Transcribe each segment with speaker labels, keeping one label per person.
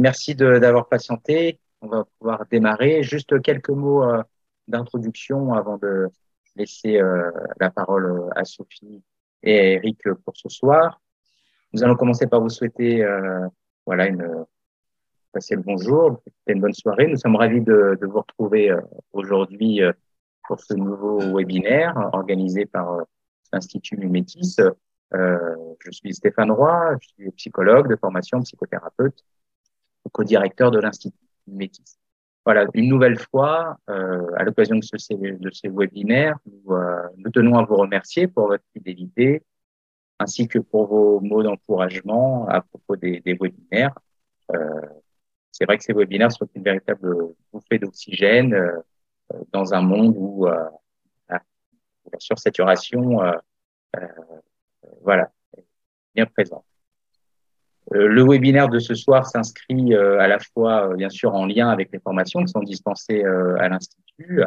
Speaker 1: merci d'avoir patienté. On va pouvoir démarrer. Juste quelques mots euh, d'introduction avant de laisser euh, la parole à Sophie et à Eric pour ce soir. Nous allons commencer par vous souhaiter euh, voilà une passer le bonjour, une bonne soirée. Nous sommes ravis de, de vous retrouver aujourd'hui pour ce nouveau webinaire organisé par l'Institut Numétis. Euh, je suis Stéphane Roy, je suis psychologue de formation, psychothérapeute, co-directeur de l'Institut Métis. Voilà, une nouvelle fois, euh, à l'occasion de, ce, de ces webinaires, nous, euh, nous, tenons à vous remercier pour votre fidélité, ainsi que pour vos mots d'encouragement à propos des, des webinaires. Euh, c'est vrai que ces webinaires sont une véritable bouffée d'oxygène euh, dans un monde où la sursaturation voilà, bien présent. Euh, le webinaire de ce soir s'inscrit euh, à la fois, euh, bien sûr, en lien avec les formations qui sont dispensées à l'Institut,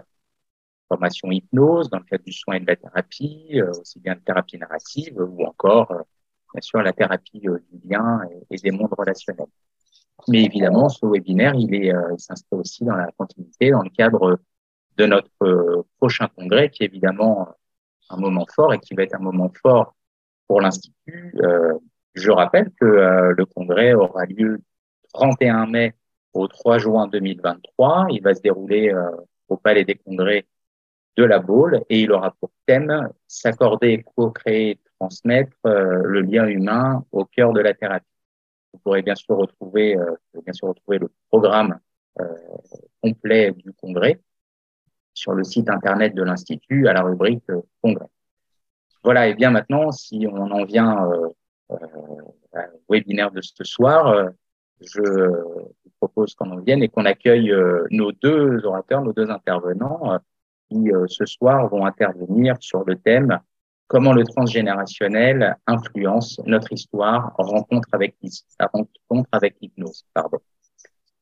Speaker 1: formation hypnose dans le cadre du soin et de la thérapie, aussi bien de thérapie narrative ou encore, bien sûr, la thérapie du lien et, des mondes relationnels. Mais évidemment, ce webinaire, il est, s'inscrit aussi dans la continuité, dans le cadre de notre prochain congrès, qui est évidemment un moment fort et qui va être un moment fort pour l'Institut. Euh, je rappelle que euh, le congrès aura lieu 31 mai au 3 juin 2023. Il va se dérouler euh, au Palais des Congrès de la Baule et il aura pour thème s'accorder, co-créer, transmettre le lien humain au cœur de la thérapie. Vous pourrez bien sûr retrouver, bien sûr retrouver le programme complet du congrès sur le site internet de l'Institut à la rubrique Congrès. Voilà, et bien maintenant, si on en vient euh, euh, webinaire de ce soir, euh, je vous propose qu'on en vienne et qu'on accueille euh, nos deux orateurs, nos deux intervenants, qui ce soir vont intervenir sur le thème Comment le transgénérationnel influence notre histoire rencontre avec, rencontre avec l'hypnose. Pardon.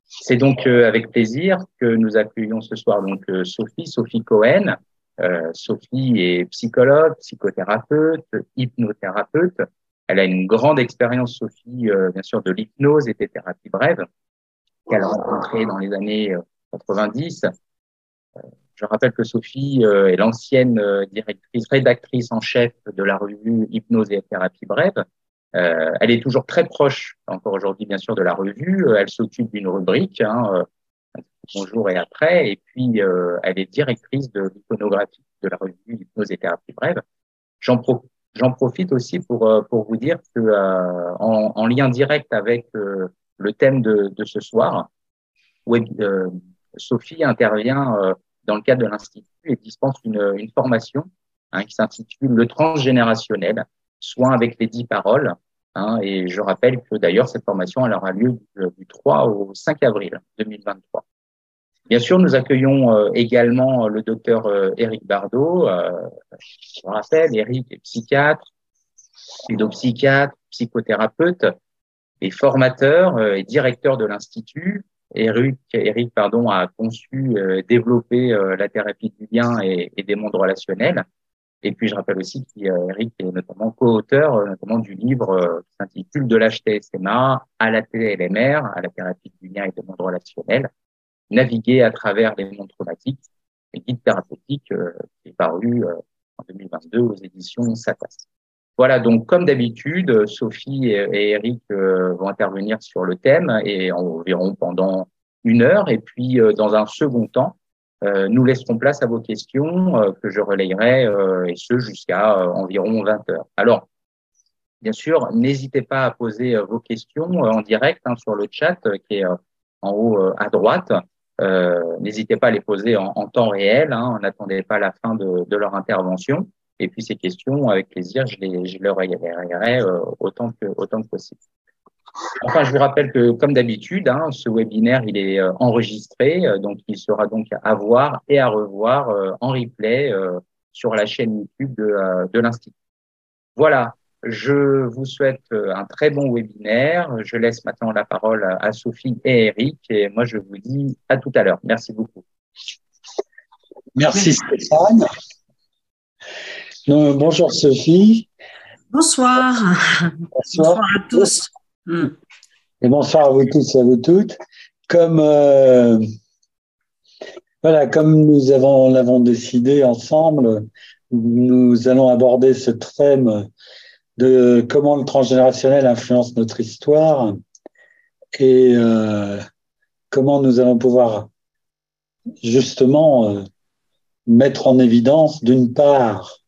Speaker 1: C'est donc avec plaisir que nous accueillons ce soir donc Sophie, Sophie Cohen, euh, Sophie est psychologue, psychothérapeute, hypnothérapeute. Elle a une grande expérience, Sophie, euh, bien sûr, de l'hypnose et des thérapies brèves qu'elle a rencontrées dans les années 90. Euh, je rappelle que Sophie est l'ancienne directrice, rédactrice en chef de la revue Hypnose et thérapie brève. elle est toujours très proche, encore aujourd'hui bien sûr, de la revue. Elle s'occupe d'une rubrique, hein, bonjour et après. Et puis, euh, elle est directrice de l'iconographie de la revue Hypnose et thérapie brève. J'en pro profite aussi pour, euh, pour vous dire que euh, en, en, lien direct avec le thème de, de ce soir, web, Sophie intervient dans le cadre de l'Institut et dispense une, une formation hein, qui s'intitule Le transgénérationnel, soins avec les dix paroles. Hein, et je rappelle que d'ailleurs, cette formation elle aura lieu du, du 3 au 5 avril 2023. Bien sûr, nous accueillons euh, également euh, le docteur Eric euh, Bardot. je rappelle, Eric est psychiatre, pédopsychiatre, psychothérapeute et formateur et directeur de l'Institut. Eric, Eric pardon, a conçu et développé la thérapie du lien et, des mondes relationnels. Et puis, je rappelle aussi qu'Eric est notamment co-auteur notamment du livre qui s'intitule De l'HTSMA à la TLMR, à la thérapie du lien et des mondes relationnels, naviguer à travers les mondes traumatiques, et guide thérapeutique euh, est paru euh, en 2022 aux éditions Satas. Voilà, donc comme d'habitude, Sophie et, Eric euh, vont intervenir sur le thème et on verront pendant une heure. Et puis, dans un second temps, nous laisserons place à vos questions que je relayerai, et ce jusqu'à environ 20 heures. Alors, bien sûr, n'hésitez pas à poser vos questions en direct hein, sur le chat qui est en haut à droite. Euh, n'hésitez pas à les poser en, temps réel. Hein, N'attendez pas la fin de, leur intervention. Et puis ces questions, avec plaisir, je les, je les relayerai euh, autant que autant que possible. Enfin, je vous rappelle que, comme d'habitude, hein, ce webinaire il est euh, enregistré, donc il sera donc à voir et à revoir en replay sur la chaîne YouTube de l'Institut. Voilà, je vous souhaite euh, un très bon webinaire. Je laisse maintenant la parole à Sophie et Eric. Et moi, je vous dis à tout à l'heure. Merci beaucoup.
Speaker 2: Merci Stéphane. bonjour Sophie.
Speaker 3: Bonsoir. Bonsoir. à tous. Hmm.
Speaker 2: Et bonsoir à vous tous et à vous toutes. Comme euh, voilà, comme nous avons l'avons décidé ensemble, nous allons aborder ce thème de comment le transgénérationnel influence notre histoire et euh, comment nous allons pouvoir justement euh, mettre en évidence d'une part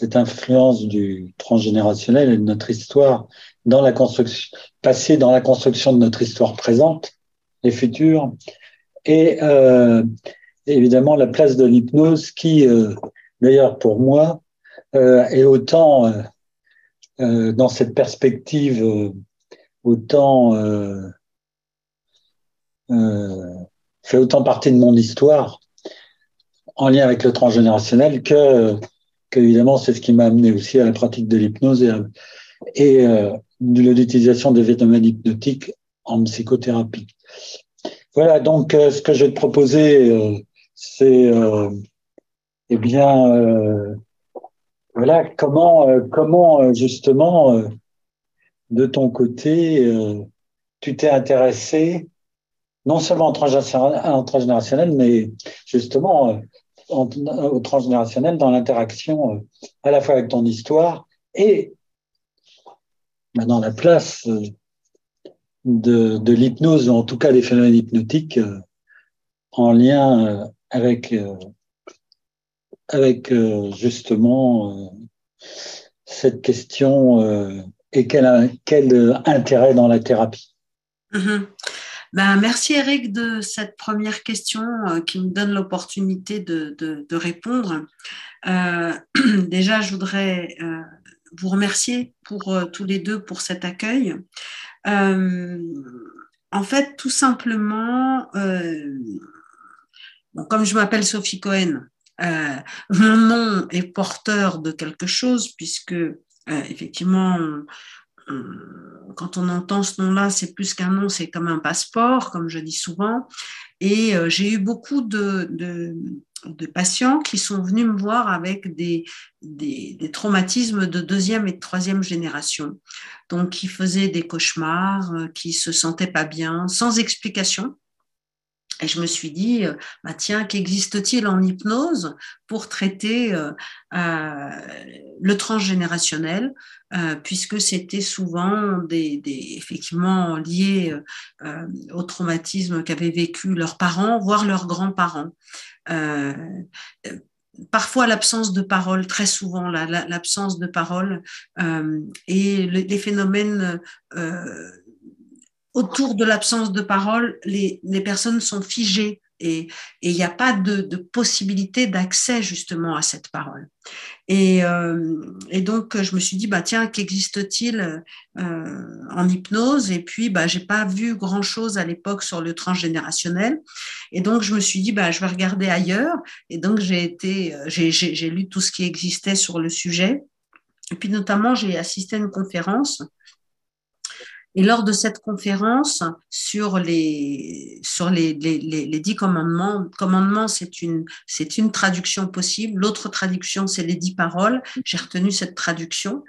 Speaker 2: cette influence du transgénérationnel et de notre histoire dans la construction, passée dans la construction de notre histoire présente et future, et euh, évidemment la place de l'hypnose qui, euh, d'ailleurs pour moi, euh, est autant euh, euh, dans cette perspective, autant fait autant partie de mon histoire en lien avec le transgénérationnel que, que évidemment c'est ce qui m'a amené aussi à la pratique de l'hypnose et, euh, de l'utilisation des phénomènes hypnotiques en psychothérapie. Voilà, donc euh, ce que je vais te proposer, euh, c'est euh, eh bien euh, voilà comment comment justement de ton côté tu t'es intéressé non seulement en transgénérationnel, mais justement au transgénérationnel dans l'interaction à la fois avec ton histoire et maintenant la place de, l'hypnose, en tout cas des phénomènes hypnotiques, euh, en lien euh, avec, euh, justement cette question et quel, intérêt dans la thérapie.
Speaker 3: Mm-hmm. Ben, merci Eric de cette première question qui me donne l'opportunité de, de, répondre. Euh, déjà, je voudrais euh, vous remercier pour euh, tous les deux pour cet accueil. Euh, en fait, tout simplement, euh, bon, comme je m'appelle Sophie Cohen, euh, mon nom est porteur de quelque chose puisque euh, effectivement, quand on entend ce nom-là, c'est plus qu'un nom, c'est comme un passeport, comme je dis souvent. Et euh, j'ai eu beaucoup de, patients qui sont venus me voir avec des, des, traumatismes de deuxième et de troisième génération. Donc, qui faisaient des cauchemars, qui se sentaient pas bien, sans explication. Et je me suis dit, euh, bah tiens, qu'existe-t-il en hypnose pour traiter euh, euh, le transgénérationnel, puisque c'était souvent des, effectivement lié au traumatisme qu'avaient vécu leurs parents, voire leurs grands-parents. Parfois l'absence de parole, très souvent l'absence de parole et les phénomènes autour de l'absence de parole, les, personnes sont figées et il n'y a pas de, possibilité d'accès justement à cette parole. Et, euh, et, donc je me suis dit bah tiens qu'existe-t-il euh, en hypnose? Et puis bah j'ai pas vu grand chose à l'époque sur le transgénérationnel. Et donc je me suis dit bah je vais regarder ailleurs. Et donc j'ai lu tout ce qui existait sur le sujet. Et puis notamment j'ai assisté à une conférence et lors de cette conférence sur les, sur les, les, les, dix commandements, commandements, c'est une, c'est une traduction possible. L'autre traduction, c'est les dix paroles. J'ai retenu cette traduction.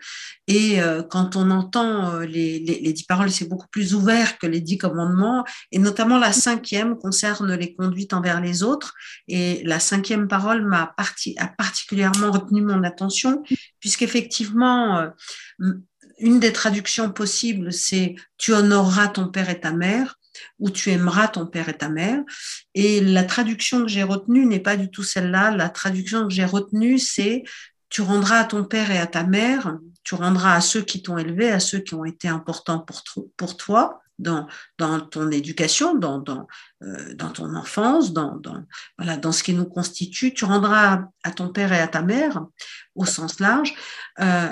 Speaker 3: Et euh, quand on entend euh, les, les, les, dix paroles, c'est beaucoup plus ouvert que les dix commandements. Et notamment la cinquième concerne les conduites envers les autres. Et la cinquième parole m'a parti, a particulièrement retenu mon attention, puisqu'effectivement, euh, une des traductions possibles, c'est tu honoreras ton père et ta mère ou tu aimeras ton père et ta mère. Et la traduction que j'ai retenue n'est pas du tout celle-là. La traduction que j'ai retenue, c'est tu rendras à ton père et à ta mère, tu rendras à ceux qui t'ont élevé, à ceux qui ont été importants pour, toi dans, ton éducation, dans, euh, ton enfance, dans ce qui nous constitue. Tu rendras à ton père et à ta mère, au sens large. Euh,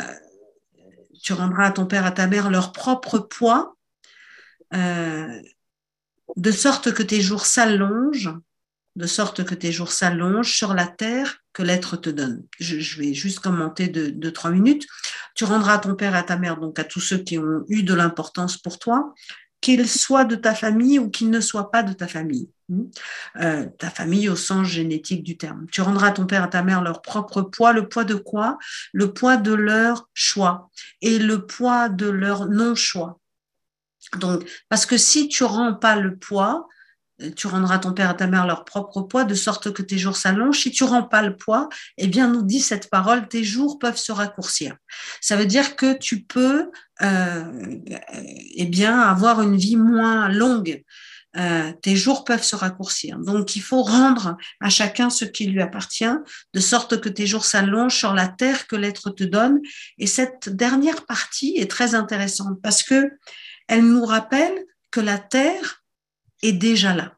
Speaker 3: tu rendras à ton père, à ta mère leur propre poids, euh, de sorte que tes jours s'allongent, de sorte que tes jours s'allongent sur la terre que l'être te donne. Je, vais juste commenter de, de trois minutes. Tu rendras à ton père, à ta mère, donc à tous ceux qui ont eu de l'importance pour toi, qu'ils soient de ta famille ou qu'ils ne soient pas de ta famille. Euh, ta famille au sens génétique du terme. Tu rendras à ton père et à ta mère leur propre poids. Le poids de quoi? Le poids de leur choix et le poids de leur non-choix. Donc, parce que si tu rends pas le poids, tu rendras ton père et ta mère leur propre poids, de sorte que tes jours s'allongent. Si tu rends pas le poids, eh bien, nous dit cette parole, tes jours peuvent se raccourcir. Ça veut dire que tu peux, euh, eh bien, avoir une vie moins longue. Euh, tes jours peuvent se raccourcir. Donc, il faut rendre à chacun ce qui lui appartient, de sorte que tes jours s'allongent sur la terre que l'être te donne. Et cette dernière partie est très intéressante parce que elle nous rappelle que la terre est déjà là.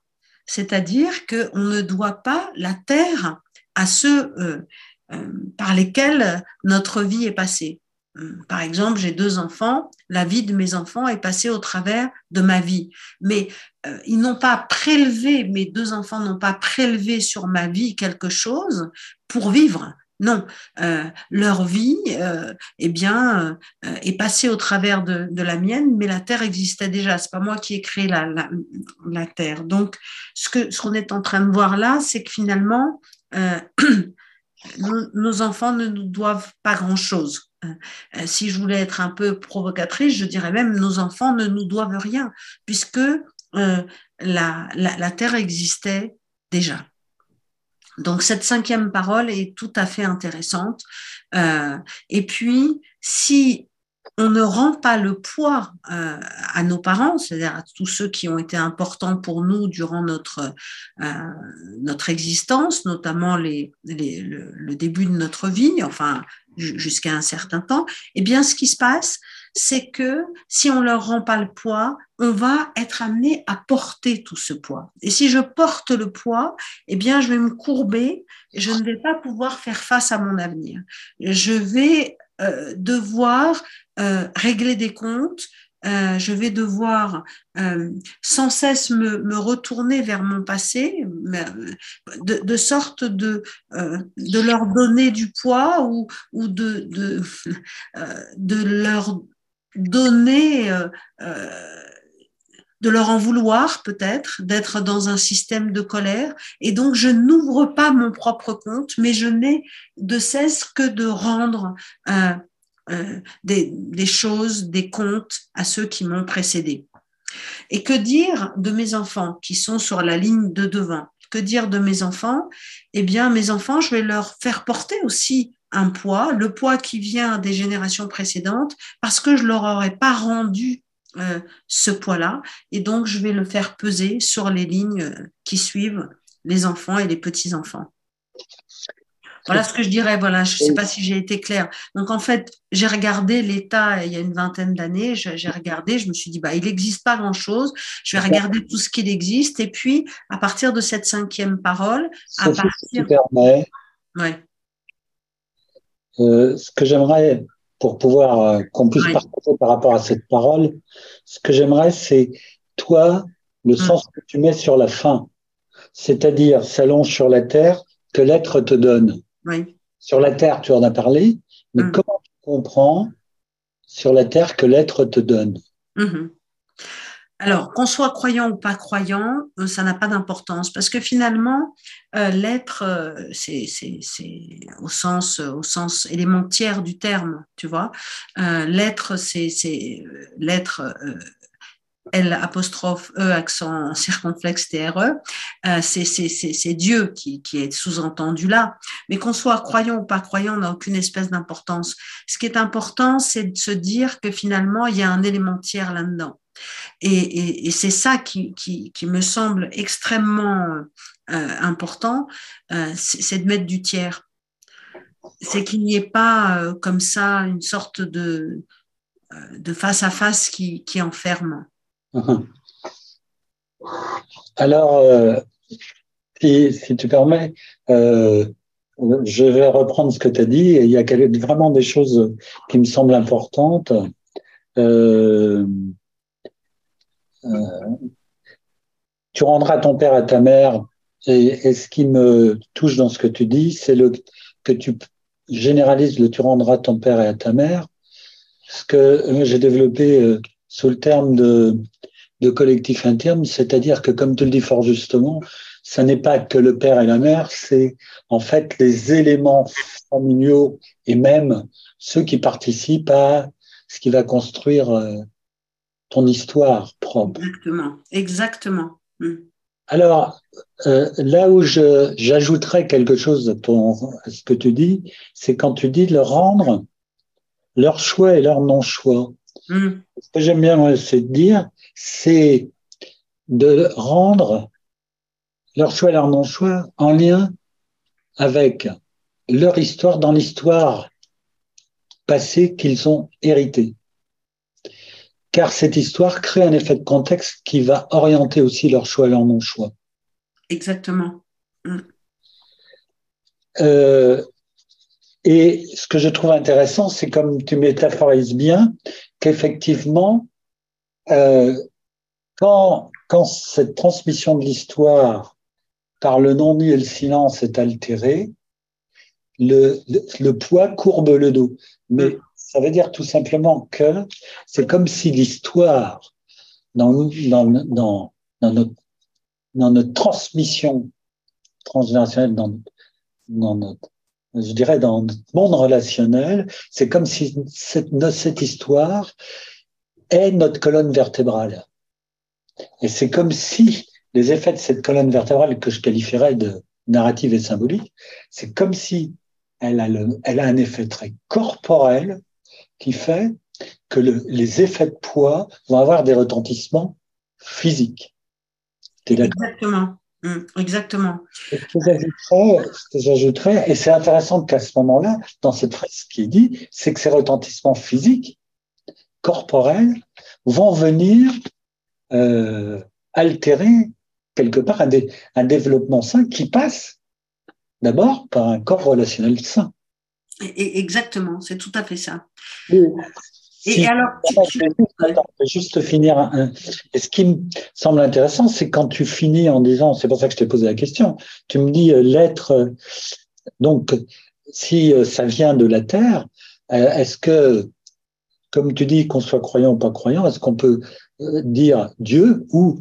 Speaker 3: C'est-à-dire qu'on ne doit pas la terre à ceux euh, euh, par lesquels notre vie est passée. Euh, par exemple, j'ai deux enfants, la vie de mes enfants est passée au travers de ma vie. Mais ils n'ont pas prélevé, mes deux enfants n'ont pas prélevé sur ma vie quelque chose pour vivre. Non, euh, leur vie, euh, eh bien, euh, est passée au travers de, la mienne, mais la terre existait déjà. C'est pas moi qui ai créé la, la, terre. Donc, ce que ce qu'on est en train de voir là, c'est que finalement, nos, nos, enfants ne nous doivent pas grand-chose. si je voulais être un peu provocatrice, je dirais même nos enfants ne nous doivent rien, puisque la, la terre existait déjà. Donc cette cinquième parole est tout à fait intéressante. Euh, et puis, si on ne rend pas le poids euh, à nos parents, c'est-à-dire à tous ceux qui ont été importants pour nous durant notre, euh, notre existence, notamment les, le, début de notre vie, enfin jusqu'à un certain temps, eh bien ce qui se passe, c'est que si on leur rend pas le poids, on va être amené à porter tout ce poids. Et si je porte le poids, eh bien, je vais me courber je ne vais pas pouvoir faire face à mon avenir. Je vais euh, devoir euh, régler des comptes, euh, je vais devoir sans cesse me, retourner vers mon passé, de, sorte de, de leur donner du poids ou, ou de, de, de leur donner, euh, euh, de leur en vouloir peut-être, d'être dans un système de colère. Et donc, je n'ouvre pas mon propre compte, mais je n'ai de cesse que de rendre euh, des, des choses, des comptes à ceux qui m'ont précédé. Et que dire de mes enfants qui sont sur la ligne de devant? Que dire de mes enfants? Eh bien, mes enfants, je vais leur faire porter aussi un poids, le poids qui vient des générations précédentes, parce que je leur aurais pas rendu euh, ce poids-là, et donc je vais le faire peser sur les lignes euh, qui suivent les enfants et les petits-enfants. Voilà ce que je dirais. Voilà, je ne sais pas si j'ai été claire. Donc en fait, j'ai regardé l'état il y a une vingtaine d'années. J'ai regardé, je me suis dit bah il n'existe pas grand chose. Je vais regarder tout ce qu'il existe et puis à partir de cette cinquième parole, à partir.
Speaker 2: Ouais. Euh, ce que j'aimerais, pour pouvoir euh, qu'on puisse partager par rapport à cette parole, ce que j'aimerais, c'est toi, le mm. sens que tu mets sur la fin, c'est-à-dire s'allonge sur la terre que l'être te donne.
Speaker 3: Oui.
Speaker 2: Sur la terre, tu en as parlé, mais mm. comment tu comprends sur la terre que l'être te donne?
Speaker 3: Mm-hmm. Alors, qu'on soit croyant ou pas croyant, euh, ça n'a pas d'importance parce que finalement, euh, l'être, euh, c'est au sens, au sens élémentaire du terme, tu vois. l'être, c'est l'être. L apostrophe E accent circonflexe TRE, c'est Dieu qui, qui est sous-entendu là. Mais qu'on soit croyant ou pas croyant n'a aucune espèce d'importance. Ce qui est important, c'est de se dire que finalement, il y a un élémentaire là-dedans. Et, c'est ça qui, me semble extrêmement euh, important, euh, c'est de mettre du tiers. C'est qu'il n'y ait pas euh, comme ça une sorte de, face à face qui, enferme.
Speaker 2: Alors, si, tu permets, je vais reprendre ce que tu as dit. il y a vraiment des choses qui me semblent importantes. Tu rendras ton père à ta mère. Et, ce qui me touche dans ce que tu dis, c'est le que tu généralises le tu rendras ton père et à ta mère. Ce que j'ai développé euh, sous le terme de, de collectif interne, c'est-à-dire que comme tu le dis fort justement, ça n'est pas que le père et la mère, c'est en fait les éléments familiaux et même ceux qui participent à ce qui va construire euh, ton histoire propre.
Speaker 3: Exactement, exactement. Hmm.
Speaker 2: Alors, euh, là où j'ajouterais quelque chose à, ton, à ce que tu dis, c'est quand tu dis de leur rendre leur choix et leur non-choix. Hmm. Ce que j'aime bien, c'est de dire, c'est de rendre leur choix et leur non-choix en lien avec leur histoire dans l'histoire passée qu'ils ont héritée. Car cette histoire crée un effet de contexte qui va orienter aussi leur choix et leur non-choix.
Speaker 3: Exactement. Mm.
Speaker 2: Euh, et ce que je trouve intéressant, c'est comme tu métaphorises bien, qu'effectivement, euh, quand, quand cette transmission de l'histoire par le non-dit et le silence est altérée, le, le, poids courbe le dos. Mais ça veut dire tout simplement que c'est comme si l'histoire, dans, notre, transmission transgénérationnelle, dans, notre, je dirais, dans notre monde relationnel, c'est comme si cette, cette histoire est notre colonne vertébrale. Et c'est comme si les effets de cette colonne vertébrale que je qualifierais de narrative et symbolique, c'est comme si elle a un effet très corporel qui fait que le, les effets de poids vont avoir des retentissements physiques.
Speaker 3: Exactement. Mmh, exactement.
Speaker 2: Ce que j'ajouterais, et c'est intéressant qu'à ce moment-là, dans cette phrase qui est dit, c'est que ces retentissements physiques, corporels, vont venir euh, altérer quelque part un, un développement sain qui passe d'abord par un corps relationnel sain.
Speaker 3: Exactement, c'est tout à fait ça.
Speaker 2: Et, alors, je vais juste finir. Un, et ce qui me semble intéressant, c'est quand tu finis en disant, c'est pour ça que je t'ai posé la question, tu me dis euh, l'être, euh, donc si euh, ça vient de la terre, est-ce que, comme tu dis, qu'on soit croyant ou pas croyant, est-ce qu'on peut dire Dieu ou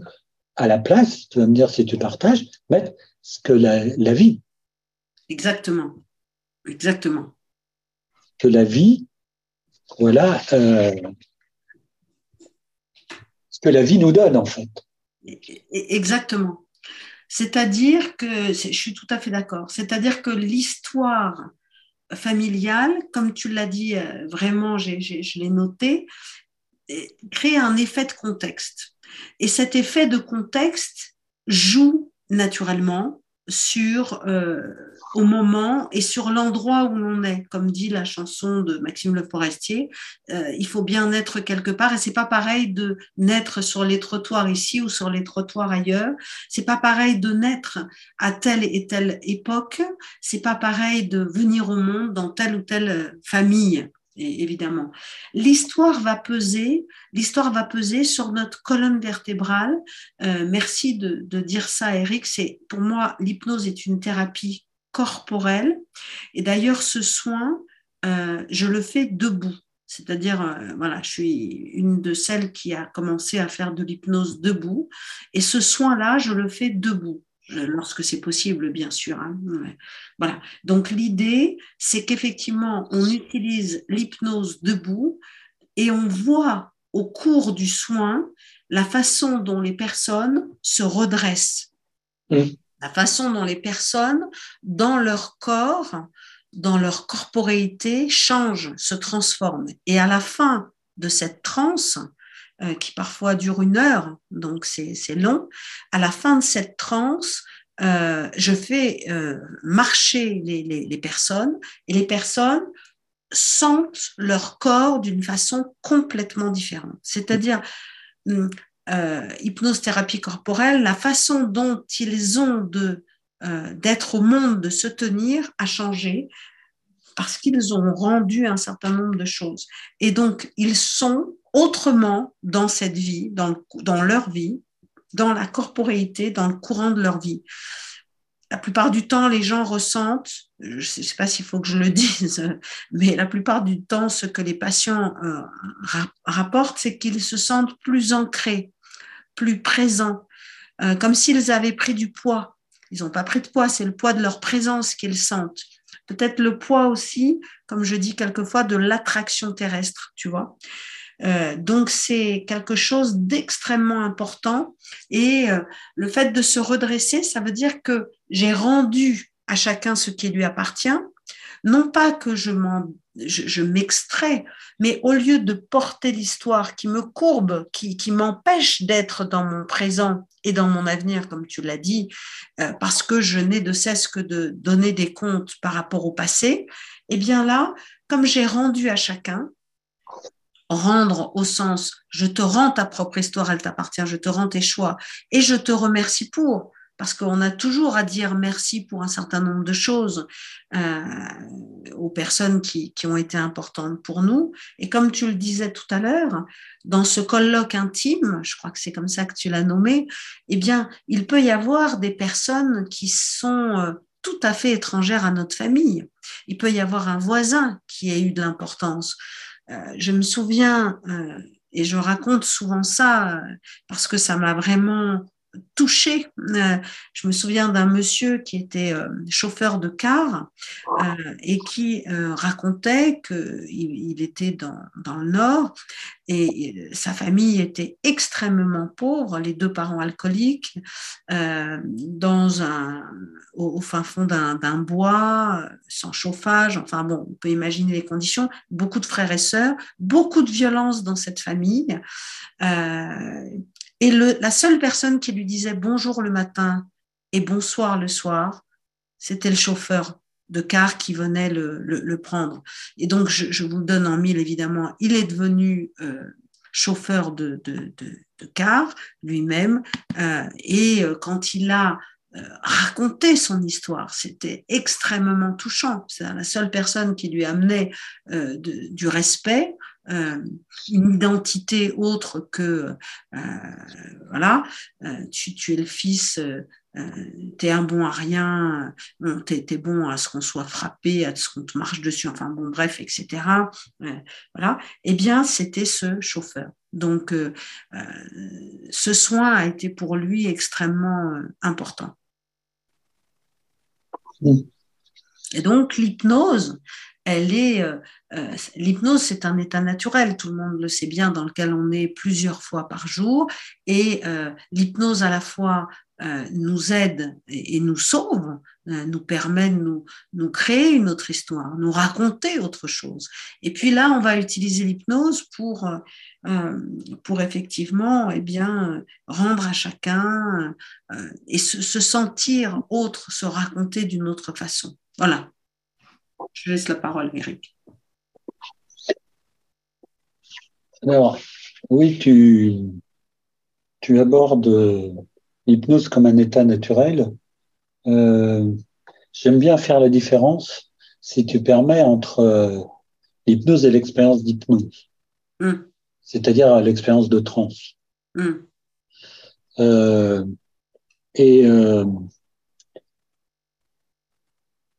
Speaker 2: à la place, tu vas me dire si tu partages, mettre ce que la, la vie.
Speaker 3: Exactement. Exactement.
Speaker 2: Que la vie, voilà euh, ce que la vie nous donne en fait.
Speaker 3: Exactement. C'est-à-dire que, je suis tout à fait d'accord, c'est-à-dire que l'histoire familiale, comme tu l'as dit, euh, vraiment, je l'ai noté, crée un effet de contexte. Et cet effet de contexte joue naturellement sur euh, au moment et sur l'endroit où l'on est. Comme dit la chanson de Maxime Le Forestier, euh, il faut bien naître quelque part et c'est pas pareil de naître sur les trottoirs ici ou sur les trottoirs ailleurs. C'est pas pareil de naître à telle et telle époque. C'est pas pareil de venir au monde dans telle ou telle famille évidemment. L'histoire va peser, l'histoire va peser sur notre colonne vertébrale. Euh, merci de, dire ça, Eric. C'est pour moi l'hypnose est une thérapie corporelle. Et d'ailleurs, ce soin, euh, je le fais debout. C'est-à-dire, euh, voilà, je suis une de celles qui a commencé à faire de l'hypnose debout. Et ce soin-là, je le fais debout lorsque c'est possible, bien sûr. Hein. Voilà. Donc l'idée, c'est qu'effectivement, on utilise l'hypnose debout et on voit au cours du soin la façon dont les personnes se redressent, la façon dont les personnes, dans leur corps, dans leur corporéité, changent, se transforment. Et à la fin de cette transe, euh, qui parfois dure une heure, donc c'est long. À la fin de cette transe, euh, je fais euh, marcher les, les, les, personnes et les personnes sentent leur corps d'une façon complètement différente. C'est-à-dire, euh, hypnose thérapie corporelle, la façon dont ils ont d'être au monde, de se tenir, a changé parce qu'ils ont rendu un certain nombre de choses. Et donc, ils sont autrement dans cette vie, dans, leur vie, dans la corporéité, dans le courant de leur vie. La plupart du temps, les gens ressentent, je ne sais pas s'il faut que je le dise, mais la plupart du temps, ce que les patients euh, rapportent, c'est qu'ils se sentent plus ancrés, plus présents, euh, comme s'ils avaient pris du poids. Ils n'ont pas pris de poids, c'est le poids de leur présence qu'ils sentent. Peut-être le poids aussi, comme je dis quelquefois, de l'attraction terrestre, tu vois. Euh, donc c'est quelque chose d'extrêmement important et euh, le fait de se redresser, ça veut dire que j'ai rendu à chacun ce qui lui appartient. Non pas que je m'extrais, mais au lieu de porter l'histoire qui me courbe, qui, qui m'empêche d'être dans mon présent et dans mon avenir, comme tu l'as dit, euh, parce que je n'ai de cesse que de donner des comptes par rapport au passé, eh bien là, comme j'ai rendu à chacun, rendre au sens je te rends ta propre histoire, elle t'appartient, je te rends tes choix et je te remercie pour, parce qu'on a toujours à dire merci pour un certain nombre de choses euh, aux personnes qui, qui, ont été importantes pour nous. Et comme tu le disais tout à l'heure, dans ce colloque intime, je crois que c'est comme ça que tu l'as nommé, eh bien, il peut y avoir des personnes qui sont euh, tout à fait étrangères à notre famille. Il peut y avoir un voisin qui a eu de l'importance. Euh, je me souviens, et je raconte souvent ça parce que ça m'a vraiment touché. Euh, je me souviens d'un monsieur qui était euh, chauffeur de car euh, et qui racontait qu'il il était dans, dans, le Nord et sa famille était extrêmement pauvre, les deux parents alcooliques, dans un, au, fin fond d'un bois, sans chauffage. Enfin bon, on peut imaginer les conditions. Beaucoup de frères et sœurs, beaucoup de violence dans cette famille. Et la seule personne qui lui disait bonjour le matin et bonsoir le soir, c'était le chauffeur de car qui venait le, prendre. Et donc, je, vous le donne en mille, évidemment, il est devenu euh, chauffeur de, car lui-même. Euh, et euh, quand il a raconté son histoire, c'était extrêmement touchant. C'est la seule personne qui lui amenait du respect, euh, une identité autre que euh, voilà, euh, tu, tu, es le fils, tu es un bon à rien, tu es, bon à ce qu'on soit frappé, à ce qu'on te marche dessus, enfin bon, bref, etc. voilà, eh bien, c'était ce chauffeur. Donc, ce soin a été pour lui extrêmement important. Et donc, l'hypnose, elle est euh, euh, l'hypnose, c'est un état naturel, tout le monde le sait bien, dans lequel on est plusieurs fois par jour, et euh, l'hypnose à la fois nous aide et, nous sauve, nous permet de nous, nous créer une autre histoire, nous raconter autre chose. Et puis là, on va utiliser l'hypnose pour pour effectivement, eh bien, rendre à chacun et se, se sentir autre, se raconter d'une autre façon. Voilà. Je laisse la parole, Eric.
Speaker 2: Alors, oui, tu, tu abordes l'hypnose comme un état naturel. Euh, J'aime bien faire la différence, si tu permets, entre euh, l'hypnose et l'expérience d'hypnose, mm. c'est-à-dire l'expérience de transe. Mm. Euh, et euh,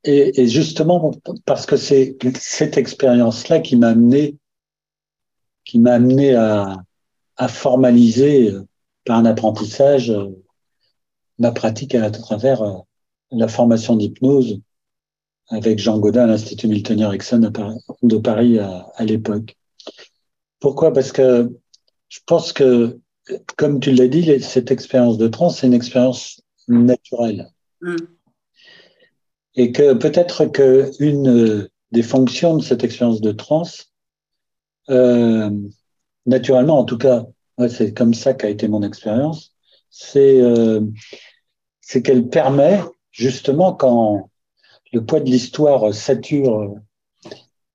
Speaker 2: et, et, justement, parce que c'est cette expérience-là qui m'a amené, qui m'a amené à, à, formaliser euh, par un apprentissage euh, ma pratique à travers euh, la formation d'hypnose avec Jean Godin à l'Institut Milton Erickson de Paris à, à l'époque. Pourquoi? Parce que je pense que, comme tu l'as dit, cette expérience de trans, c'est une expérience naturelle. Mm et que peut-être que une des fonctions de cette expérience de transe, euh, naturellement, en tout cas, c'est comme ça qu'a été mon expérience, c'est euh, qu'elle permet justement quand le poids de l'histoire sature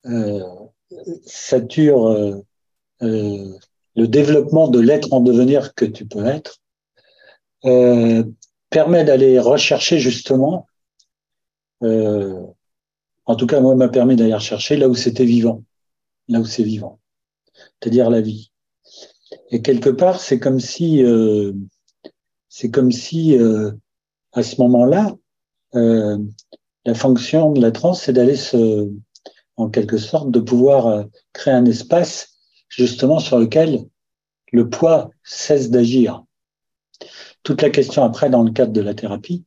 Speaker 2: euh, sature euh, euh, le développement de l'être en devenir que tu peux être, permet d'aller rechercher justement en tout cas, moi, m'a permis d'aller chercher là où c'était vivant, là où c'est vivant, c'est-à-dire la vie. Et quelque part, c'est comme si, euh, c'est comme si, euh, à ce moment-là, euh, la fonction de la transe, c'est d'aller se, en quelque sorte, de pouvoir euh, créer un espace justement sur lequel le poids cesse d'agir. Toute la question après, dans le cadre de la thérapie,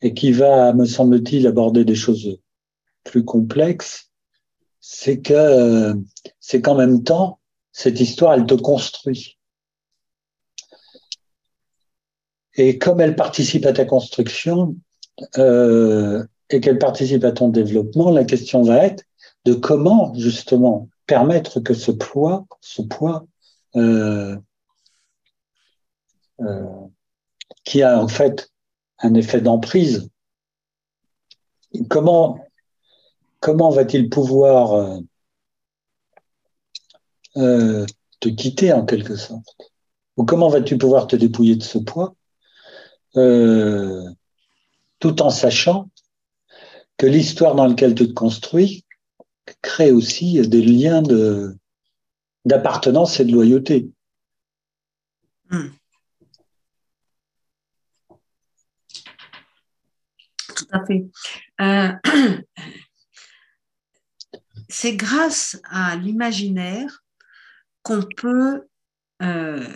Speaker 2: et qui va, me semble-t-il, aborder des choses plus complexes, c'est que c'est qu'en même temps, cette histoire, elle te construit. Et comme elle participe à ta construction euh, et qu'elle participe à ton développement, la question va être de comment justement permettre que ce poids, ce poids euh, euh, qui a en fait un effet d'emprise, comment comment va-t-il pouvoir euh, euh, te quitter en quelque sorte? Ou comment vas-tu pouvoir te dépouiller de ce poids euh, tout en sachant que l'histoire dans laquelle tu te construis crée aussi des liens d'appartenance et de loyauté. Hmm.
Speaker 3: c'est grâce à l'imaginaire qu'on peut, euh,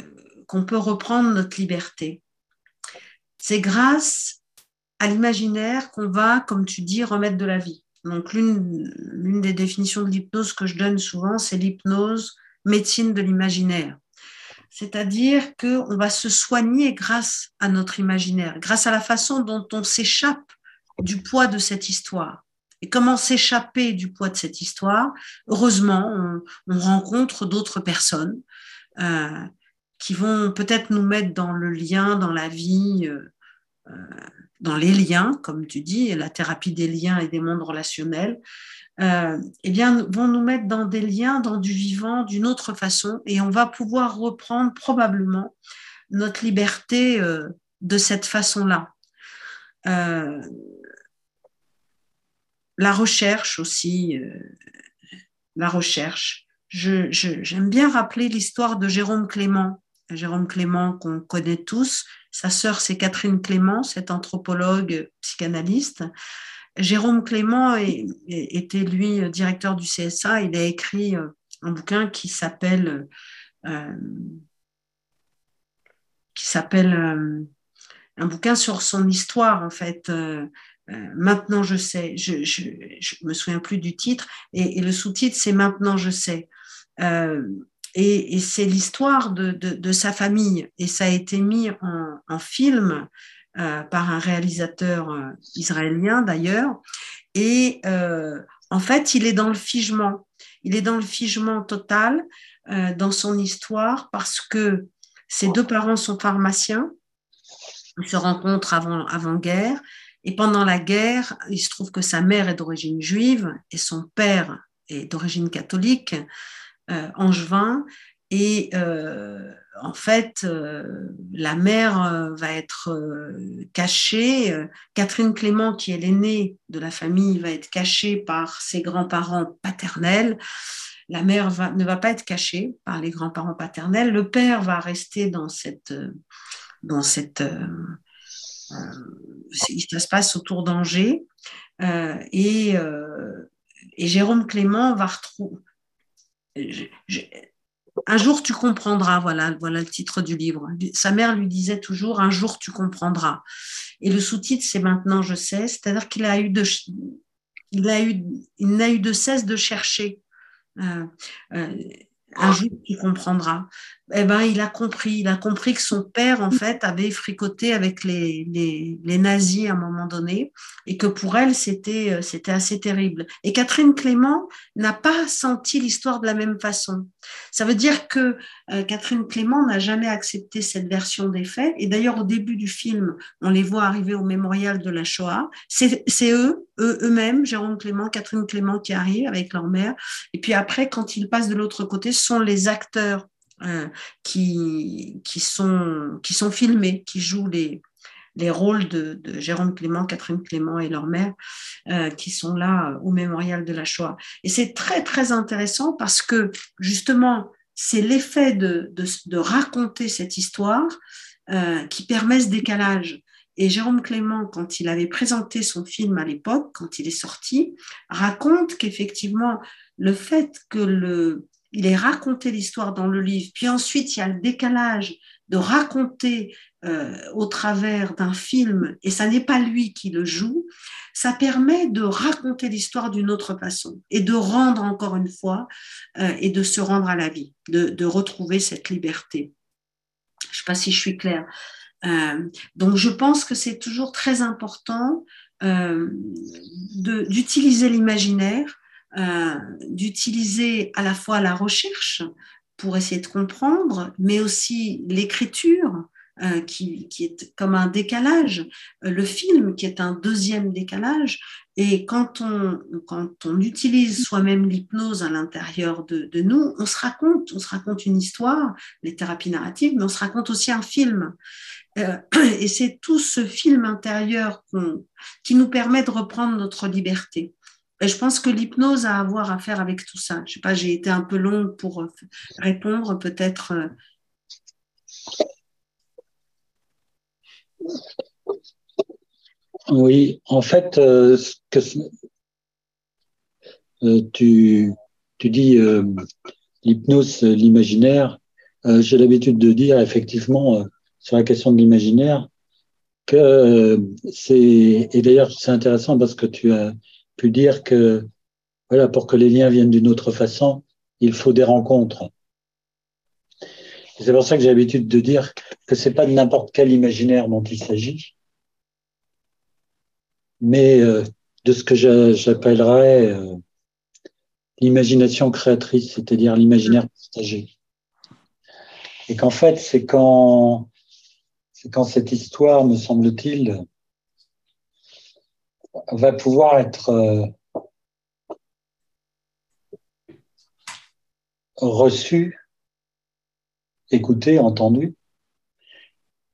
Speaker 3: qu'on peut reprendre notre liberté. C'est grâce à l'imaginaire qu'on va, comme tu dis, remettre de la vie. Donc l'une des définitions de l'hypnose que je donne souvent, c'est l'hypnose médecine de l'imaginaire. C'est-à-dire qu'on va se soigner grâce à notre imaginaire, grâce à la façon dont on s'échappe du poids de cette histoire. Et comment s'échapper du poids de cette histoire? Heureusement, on, rencontre d'autres personnes euh, qui vont peut-être nous mettre dans le lien, dans la vie, euh, euh, dans les liens, comme tu dis, la thérapie des liens et des mondes relationnels, eh bien, vont nous mettre dans des liens, dans du vivant, d'une autre façon, et on va pouvoir reprendre probablement notre liberté de cette façon-là la recherche aussi, euh, la recherche. J'aime bien rappeler l'histoire de Jérôme Clément. Jérôme Clément qu'on connaît tous. Sa sœur, c'est Catherine Clément, cette anthropologue psychanalyste. Jérôme Clément était, lui, directeur du CSA. Il a écrit euh, un bouquin qui s'appelle euh, qui s'appelle un bouquin sur son histoire, en fait. Euh, maintenant je sais, je, je, me souviens plus du titre, et, le sous-titre c'est Maintenant je sais. Euh, et, c'est l'histoire de, sa famille, et ça a été mis en, film euh, par un réalisateur israélien d'ailleurs. Et en fait, il est dans le figement. Il est dans le figement total dans son histoire parce que ses deux parents sont pharmaciens. Ils se rencontrent avant, avant guerre. Et pendant la guerre, il se trouve que sa mère est d'origine juive et son père est d'origine catholique, euh, angevin. Et euh, en fait, euh, la mère va être cachée. Catherine Clément, qui est l'aînée de la famille, va être cachée par ses grands-parents paternels. La mère ne va pas être cachée par les grands-parents paternels. Le père va rester dans cette, dans cette ça se passe autour d'Angers. Euh, et, euh, et, Jérôme Clément va retrouver. Un jour tu comprendras, voilà, voilà le titre du livre. Sa mère lui disait toujours Un jour tu comprendras. Et le sous-titre, c'est Maintenant je sais, c'est-à-dire qu'il a eu de, il a eu, il n'a eu de cesse de chercher. Euh, un jour tu comprendras eh ben, il a compris. Il a compris que son père, en fait, avait fricoté avec les, les, les nazis à un moment donné et que pour elle, c'était, euh, c'était assez terrible. Et Catherine Clément n'a pas senti l'histoire de la même façon. Ça veut dire que euh, Catherine Clément n'a jamais accepté cette version des faits. Et d'ailleurs, au début du film, on les voit arriver au mémorial de la Shoah. C'est, c'est eux, eux, eux-mêmes, Jérôme Clément, Catherine Clément qui arrivent avec leur mère. Et puis après, quand ils passent de l'autre côté, ce sont les acteurs euh, qui, qui, sont, qui sont filmés, qui jouent les, les rôles de, Jérôme Clément, Catherine Clément et leur mère, euh, qui sont là au mémorial de la Shoah. Et c'est très, très intéressant parce que justement, c'est l'effet de, de, raconter cette histoire euh, qui permet ce décalage. Et Jérôme Clément, quand il avait présenté son film à l'époque, quand il est sorti, raconte qu'effectivement, le fait que le, il est raconté l'histoire dans le livre, puis ensuite il y a le décalage de raconter euh, au travers d'un film, et ça n'est pas lui qui le joue, ça permet de raconter l'histoire d'une autre façon et de rendre encore une fois euh, et de se rendre à la vie, de, retrouver cette liberté. Je ne sais pas si je suis claire. Euh, donc je pense que c'est toujours très important d'utiliser l'imaginaire, d'utiliser à la fois la recherche, pour essayer de comprendre, mais aussi l'écriture, euh, qui, est comme un décalage, euh, le film qui est un deuxième décalage. Et quand on, quand on utilise soi-même l'hypnose à l'intérieur de, nous, on se raconte, on se raconte une histoire, les thérapies narratives, mais on se raconte aussi un film. Euh, et c'est tout ce film intérieur qui nous permet de reprendre notre liberté. Et je pense que l'hypnose a à voir à faire avec tout ça. Je sais pas, j'ai été un peu longue pour euh, répondre, peut-être. Euh.
Speaker 2: Oui, en fait, euh, que, tu, tu dis l'hypnose, l'imaginaire. j'ai l'habitude de dire effectivement sur la question de l'imaginaire que c'est et d'ailleurs c'est intéressant parce que tu as pu dire que voilà, pour que les liens viennent d'une autre façon, il faut des rencontres. C'est pour ça que j'ai l'habitude de dire que c'est pas de n'importe quel imaginaire dont il s'agit, mais euh, de ce que j'appellerais euh, l'imagination créatrice, c'est-à-dire l'imaginaire partagé. Et qu'en fait, c'est quand, c'est quand cette histoire, me semble-t-il, va pouvoir être euh, reçue, écoutée, entendue,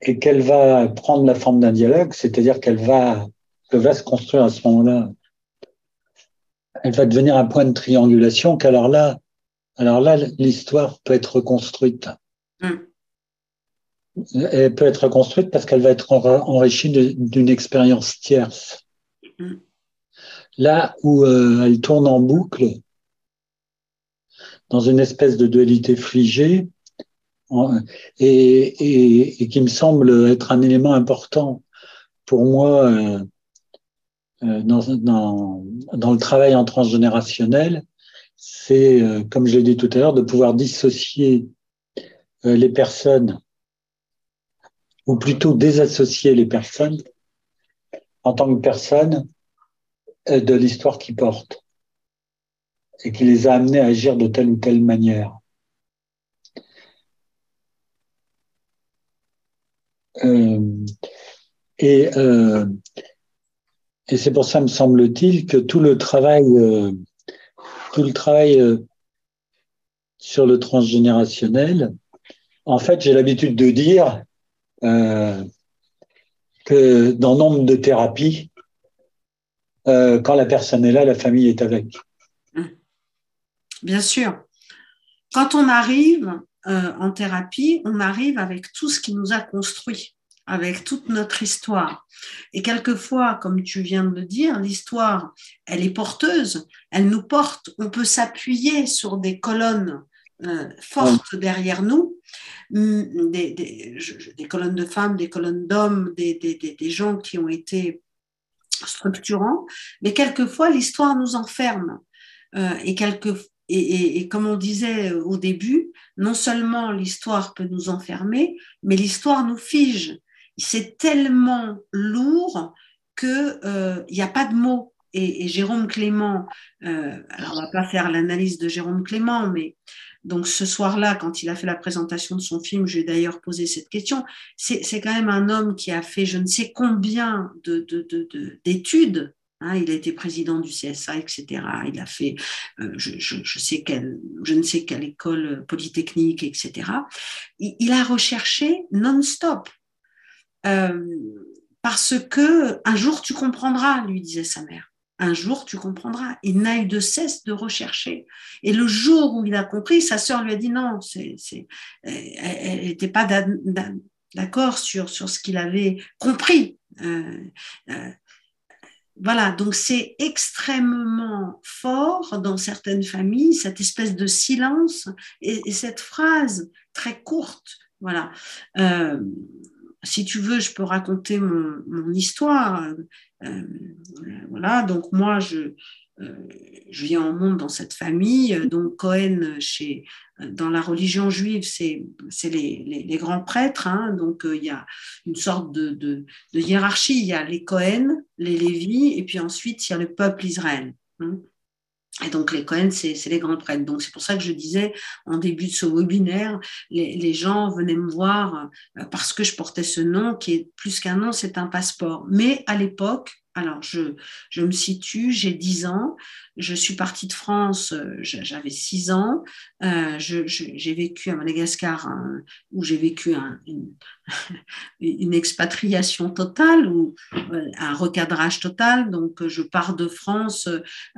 Speaker 2: et qu'elle va prendre la forme d'un dialogue, c'est-à-dire qu'elle va, va se construire à ce moment-là. Elle va devenir un point de triangulation qu'alors là, alors là, l'histoire peut être reconstruite. Mm. Elle peut être reconstruite parce qu'elle va être enrichie d'une expérience tierce. Là où euh, elle tourne en boucle, dans une espèce de dualité fligée, et, qui me semble être un élément important pour moi euh, euh, dans, le travail en transgénérationnel, c'est, comme je l'ai dit tout à l'heure, de pouvoir dissocier les personnes, ou plutôt désassocier les personnes en tant que personne euh, de l'histoire qu'ils portent et qui les a amenés à agir de telle ou telle manière. Euh, et, euh, et c'est pour ça, me semble-t-il, que tout le travail, tout le travail sur le transgénérationnel, en fait, j'ai l'habitude de dire que dans nombre de thérapies, euh, quand la personne est là, la famille est avec.
Speaker 3: Bien sûr. Quand on arrive euh, en thérapie, on arrive avec tout ce qui nous a construit, avec toute notre histoire. Et quelquefois, comme tu viens de le dire, l'histoire, elle est porteuse, elle nous porte. On peut s'appuyer sur des colonnes euh, fortes derrière nous, mm, des, des, colonnes de femmes, des colonnes d'hommes, des, des, gens qui ont été structurants, mais quelquefois l'histoire nous enferme. Euh, et, et, et, comme on disait au début, non seulement l'histoire peut nous enfermer, mais l'histoire nous fige. C'est tellement lourd qu'il n'y a pas de mots. Et, Jérôme Clément, euh, alors on va pas faire l'analyse de Jérôme Clément, mais donc ce soir-là, quand il a fait la présentation de son film, je lui ai d'ailleurs posé cette question. C'est quand même un homme qui a fait je ne sais combien d'études. De, de, hein, il a été président du CSA, etc. Il a fait euh, je, ne sais quelle école polytechnique, etc. Il, il a recherché non-stop. Euh, parce que un jour tu comprendras, lui disait sa mère un jour tu comprendras. Il n'a eu de cesse de rechercher. Et le jour où il a compris, sa sœur lui a dit non, c'est, elle n'était pas d'accord sur, sur ce qu'il avait compris. Euh, euh, voilà, donc c'est extrêmement fort dans certaines familles, cette espèce de silence et, cette phrase très courte Voilà. Euh, si tu veux, je peux raconter mon, mon histoire. Euh, voilà, donc moi, je, euh, je viens au monde dans cette famille. Donc Cohen, chez, dans la religion juive, c'est les, les, les, grands prêtres. Hein, donc il y a une sorte de, de, hiérarchie. Il y a les Cohen, les Lévis, et puis ensuite il y a le peuple Israël. Hein. Et donc les Cohen, c'est les grands prêtres. Donc c'est pour ça que je disais en début de ce webinaire, les, les, gens venaient me voir euh, parce que je portais ce nom qui est plus qu'un nom, c'est un passeport. Mais à l'époque, alors, je, je, me situe, j'ai 10 ans, je suis partie de France, euh, j'avais 6 ans, euh, j'ai vécu à Madagascar où j'ai vécu un, une, une, expatriation totale ou euh, un recadrage total. Donc, je pars de France,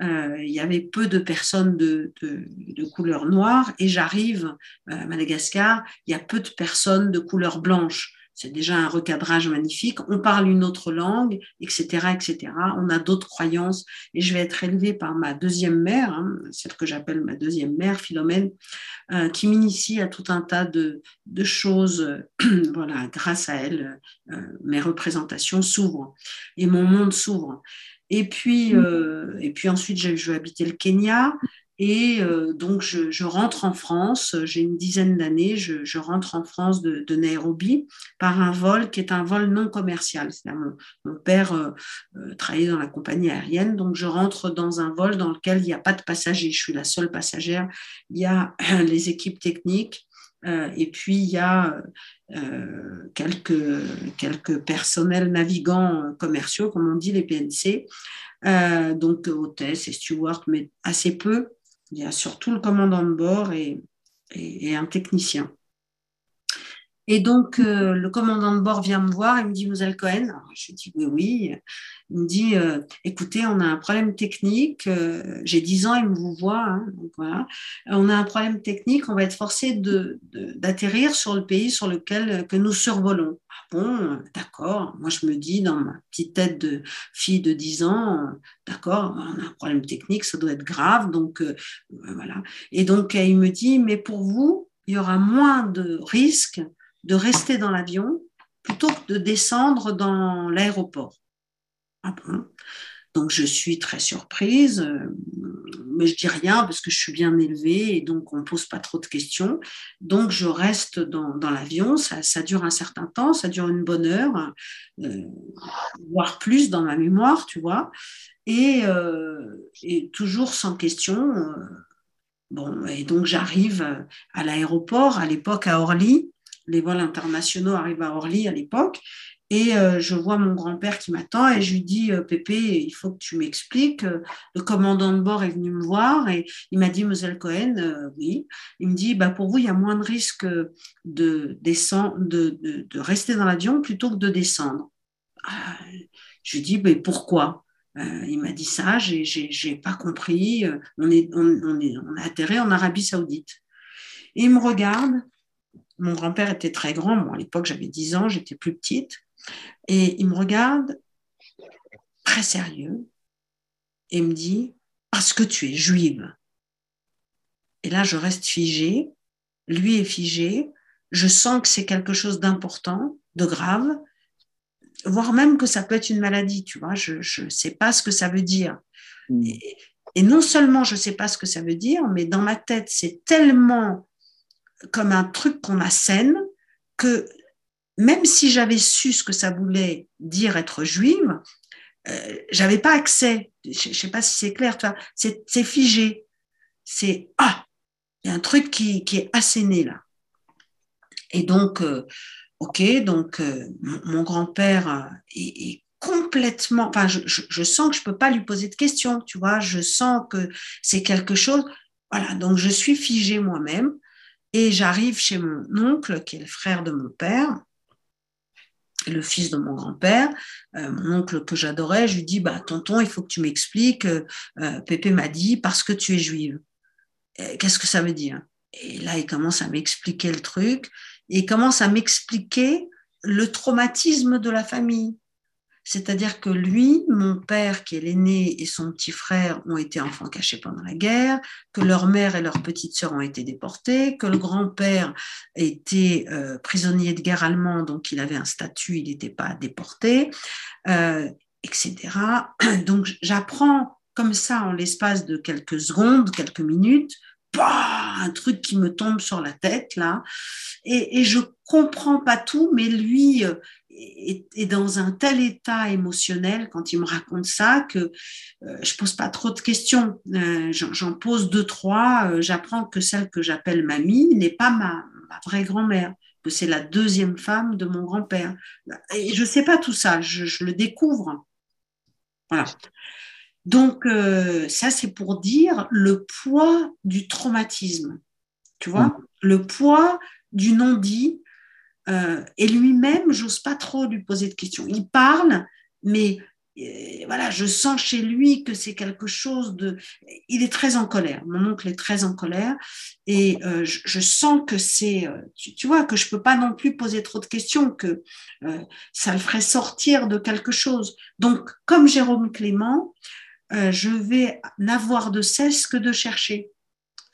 Speaker 3: il y avait peu de personnes de, de, de couleur noire et j'arrive à Madagascar, il y a peu de personnes de couleur blanche c'est déjà un recadrage magnifique. On parle une autre langue, etc., etc. On a d'autres croyances. Et je vais être élevée par ma deuxième mère, hein, celle que j'appelle ma deuxième mère, Philomène, euh, qui m'initie à tout un tas de, de choses. voilà, grâce à elle, euh, mes représentations s'ouvrent et mon monde s'ouvre. Et puis, euh, et puis ensuite, je vais habiter le Kenya. Et euh, donc, je, rentre en France, j'ai une dizaine d'années, je, rentre en France de, Nairobi par un vol qui est un vol non commercial. Mon, père euh, euh, travaillait dans la compagnie aérienne, donc je rentre dans un vol dans lequel il n'y a pas de passagers, je suis la seule passagère. Il y a les équipes techniques, euh, et puis, il y a euh, quelques, quelques personnels navigants commerciaux, comme on dit, les PNC, euh, donc hôtesse et steward, mais assez peu. Il y a surtout le commandant de bord et, et, un technicien. Et donc, euh, le commandant de bord vient me voir et me dit, Moselle Cohen, Alors, je dis oui, oui. Il me dit, euh, écoutez, on a un problème technique. Euh, J'ai 10 ans, il me vous voit. Hein, donc voilà. On a un problème technique. On va être forcé d'atterrir de, de, sur le pays sur lequel que nous survolons. Ah bon, d'accord. Moi, je me dis dans ma petite tête de fille de 10 ans, d'accord, on a un problème technique, ça doit être grave. Donc voilà. Et donc, il me dit, mais pour vous, il y aura moins de risques de rester dans l'avion plutôt que de descendre dans l'aéroport. Ah bon? Donc je suis très surprise, euh, mais je dis rien parce que je suis bien élevée et donc on ne pose pas trop de questions. Donc je reste dans, l'avion, ça, dure un certain temps, ça dure une bonne heure, euh, voire plus dans ma mémoire, tu vois, et, euh, et toujours sans question. Bon, et donc j'arrive à l'aéroport, à l'époque à Orly, les vols internationaux arrivent à Orly à l'époque. Et euh, je vois mon grand-père qui m'attend et je lui dis euh, Pépé, il faut que tu m'expliques. Le commandant de bord est venu me voir et il m'a dit Moselle Cohen, euh, oui. Il me dit bah, pour vous, il y a moins de risques de, descendre, de, rester dans l'avion plutôt que de descendre. Ah, je lui dis mais pourquoi? Il m'a dit ça, j'ai pas compris. On est, on, est, on a atterri en Arabie Saoudite. Et il me regarde mon grand-père était très grand. Moi, à l'époque, j'avais 10 ans, j'étais plus petite. Et il me regarde très sérieux et me dit Parce que tu es juive. Et là, je reste figée. Lui est figé. Je sens que c'est quelque chose d'important, de grave, voire même que ça peut être une maladie. Tu vois, je ne sais pas ce que ça veut dire. Mmh. Et, et non seulement je ne sais pas ce que ça veut dire, mais dans ma tête, c'est tellement comme un truc qu'on assène que même si j'avais su ce que ça voulait dire être juive, euh, j'avais pas accès. Je, ne sais pas si c'est clair, c'est figé. C'est ah, il y a un truc qui, qui est asséné là. Et donc, euh, ok, donc euh, mon, grand-père euh, est, complètement. Enfin, je, je, je, sens que je peux pas lui poser de questions, tu vois. Je sens que c'est quelque chose. Voilà, donc je suis figée moi-même. Et j'arrive chez mon oncle, qui est le frère de mon père, le fils de mon grand-père, euh, mon oncle que j'adorais, je lui dis, bah, tonton, il faut que tu m'expliques, euh, Pépé m'a dit, parce que tu es juive. Qu'est-ce que ça veut dire? Et là, il commence à m'expliquer le truc, et il commence à m'expliquer le traumatisme de la famille. C'est-à-dire que lui, mon père, qui est l'aîné, et son petit frère ont été enfants cachés pendant la guerre, que leur mère et leur petite sœur ont été déportées, que le grand-père était euh, prisonnier de guerre allemand, donc il avait un statut, il n'était pas déporté, euh, etc. Donc j'apprends comme ça en l'espace de quelques secondes, quelques minutes, un truc qui me tombe sur la tête là, et, je comprends pas tout, mais lui euh, est, dans un tel état émotionnel quand il me raconte ça que euh, je pose pas trop de questions. Euh, j'en pose deux trois. J'apprends que celle que j'appelle mamie n'est pas ma, vraie grand-mère, que c'est la deuxième femme de mon grand-père. Et je sais pas tout ça. Je, je le découvre. Voilà. Donc, euh, ça, c'est pour dire le poids du traumatisme, tu vois, mm. le poids du non-dit. Euh, et lui-même, j'ose pas trop lui poser de questions. Il parle, mais euh, voilà, je sens chez lui que c'est quelque chose de. Il est très en colère. Mon oncle est très en colère, et je, sens que c'est, tu, tu, vois, que je peux pas non plus poser trop de questions, que ça le ferait sortir de quelque chose. Donc, comme Jérôme Clément, euh, je vais n'avoir de cesse que de chercher.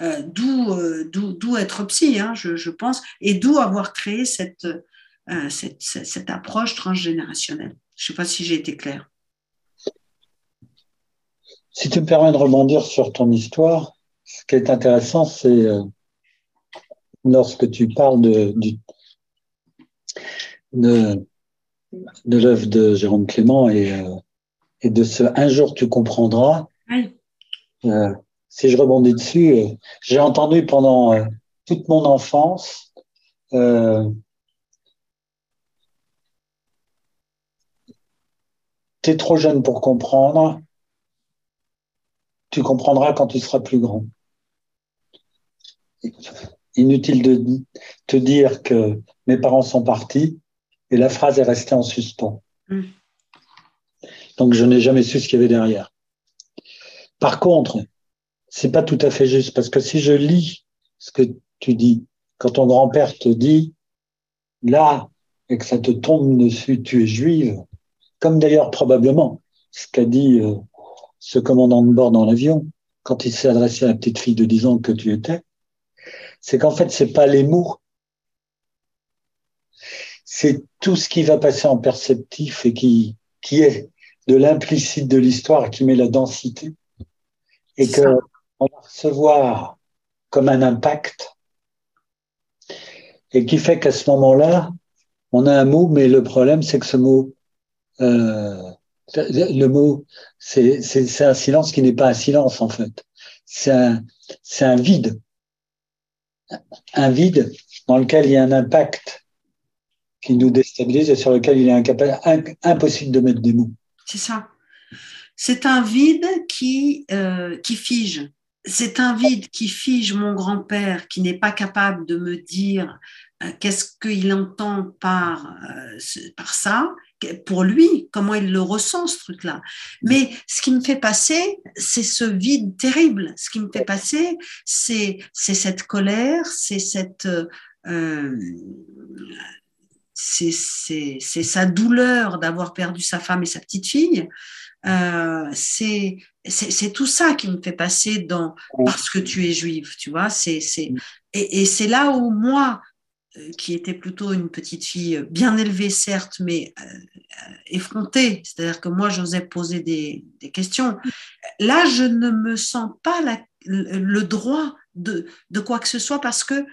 Speaker 3: Euh, euh, d'où être psy, hein, je, pense, et d'où avoir créé cette, cette, approche transgénérationnelle. Je ne sais pas si j'ai été claire.
Speaker 2: Si tu me permets de rebondir sur ton histoire, ce qui est intéressant, c'est lorsque tu parles de, de, de l'œuvre de Jérôme Clément et et de ce un jour tu comprendras. Euh, si je rebondis dessus, euh, j'ai entendu pendant euh, toute mon enfance tu es trop jeune pour comprendre, tu comprendras quand tu seras plus grand. Inutile de te dire que mes parents sont partis et la phrase est restée en suspens. Mm. Donc, je n'ai jamais su ce qu'il y avait derrière. Par contre, c'est pas tout à fait juste parce que si je lis ce que tu dis, quand ton grand-père te dit, là, et que ça te tombe dessus, tu es juive, comme d'ailleurs probablement ce qu'a dit euh, ce commandant de bord dans l'avion quand il s'est adressé à la petite fille de 10 ans que tu étais, c'est qu'en fait, c'est pas les mots, c'est tout ce qui va passer en perceptif et qui, qui est de l'implicite de l'histoire qui met la densité et que on va recevoir comme un impact et qui fait qu'à ce moment-là, on a un mot, mais le problème, c'est que ce mot, euh, le mot, c'est un silence qui n'est pas un silence en fait. C'est un, un vide, un vide dans lequel il y a un impact qui nous déstabilise et sur lequel il est incapable, impossible de mettre des mots.
Speaker 3: C'est ça. C'est un vide qui, euh, qui fige. C'est un vide qui fige mon grand-père, qui n'est pas capable de me dire euh, qu'est-ce qu'il entend par, euh, par ça, pour lui, comment il le ressent, ce truc-là. Mais ce qui me fait passer, c'est ce vide terrible. Ce qui me fait passer, c'est cette colère, c'est cette c'est sa douleur d'avoir perdu sa femme et sa petite fille. Euh, c'est tout ça qui me fait passer dans parce que tu es juive, tu vois. C'est et, et c'est là où moi, euh, qui était plutôt une petite fille bien élevée certes, mais euh, effrontée, c'est-à-dire que moi j'osais poser des, des, questions. Là, je ne me sens pas la, le droit de, de quoi que ce soit parce que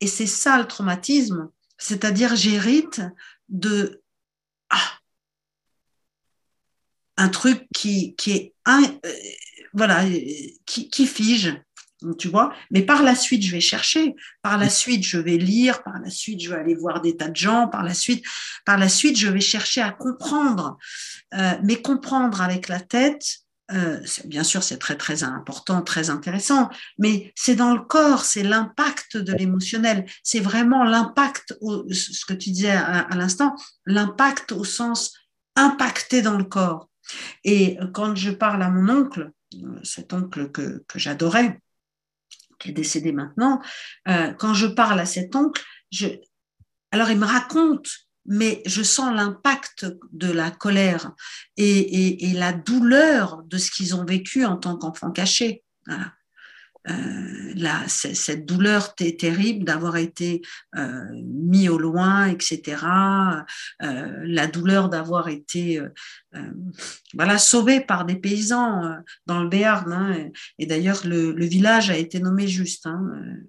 Speaker 3: et c'est ça le traumatisme c'est-à-dire, j'hérite de ah, un truc qui, qui est euh, voilà, qui, qui, fige, tu vois. Mais par la suite, je vais chercher. Par la suite, je vais lire. Par la suite, je vais aller voir des tas de gens. Par la suite, par la suite, je vais chercher à comprendre. Euh, mais comprendre avec la tête, euh, bien sûr, c'est très très important, très intéressant, mais c'est dans le corps, c'est l'impact de l'émotionnel, c'est vraiment l'impact, ce que tu disais à, l'instant, l'impact au sens impacté dans le corps. Et quand je parle à mon oncle, cet oncle que, j'adorais, qui est décédé maintenant, euh, quand je parle à cet oncle, alors il me raconte mais je sens l'impact de la colère et, la douleur de ce qu'ils ont vécu en tant qu'enfants cachés. Euh, cette douleur terrible d'avoir été euh, mis au loin, etc. Euh, la douleur d'avoir été voilà, sauvé par des paysans dans le Béarn. Hein. et, d'ailleurs, le, village a été nommé juste. Hein.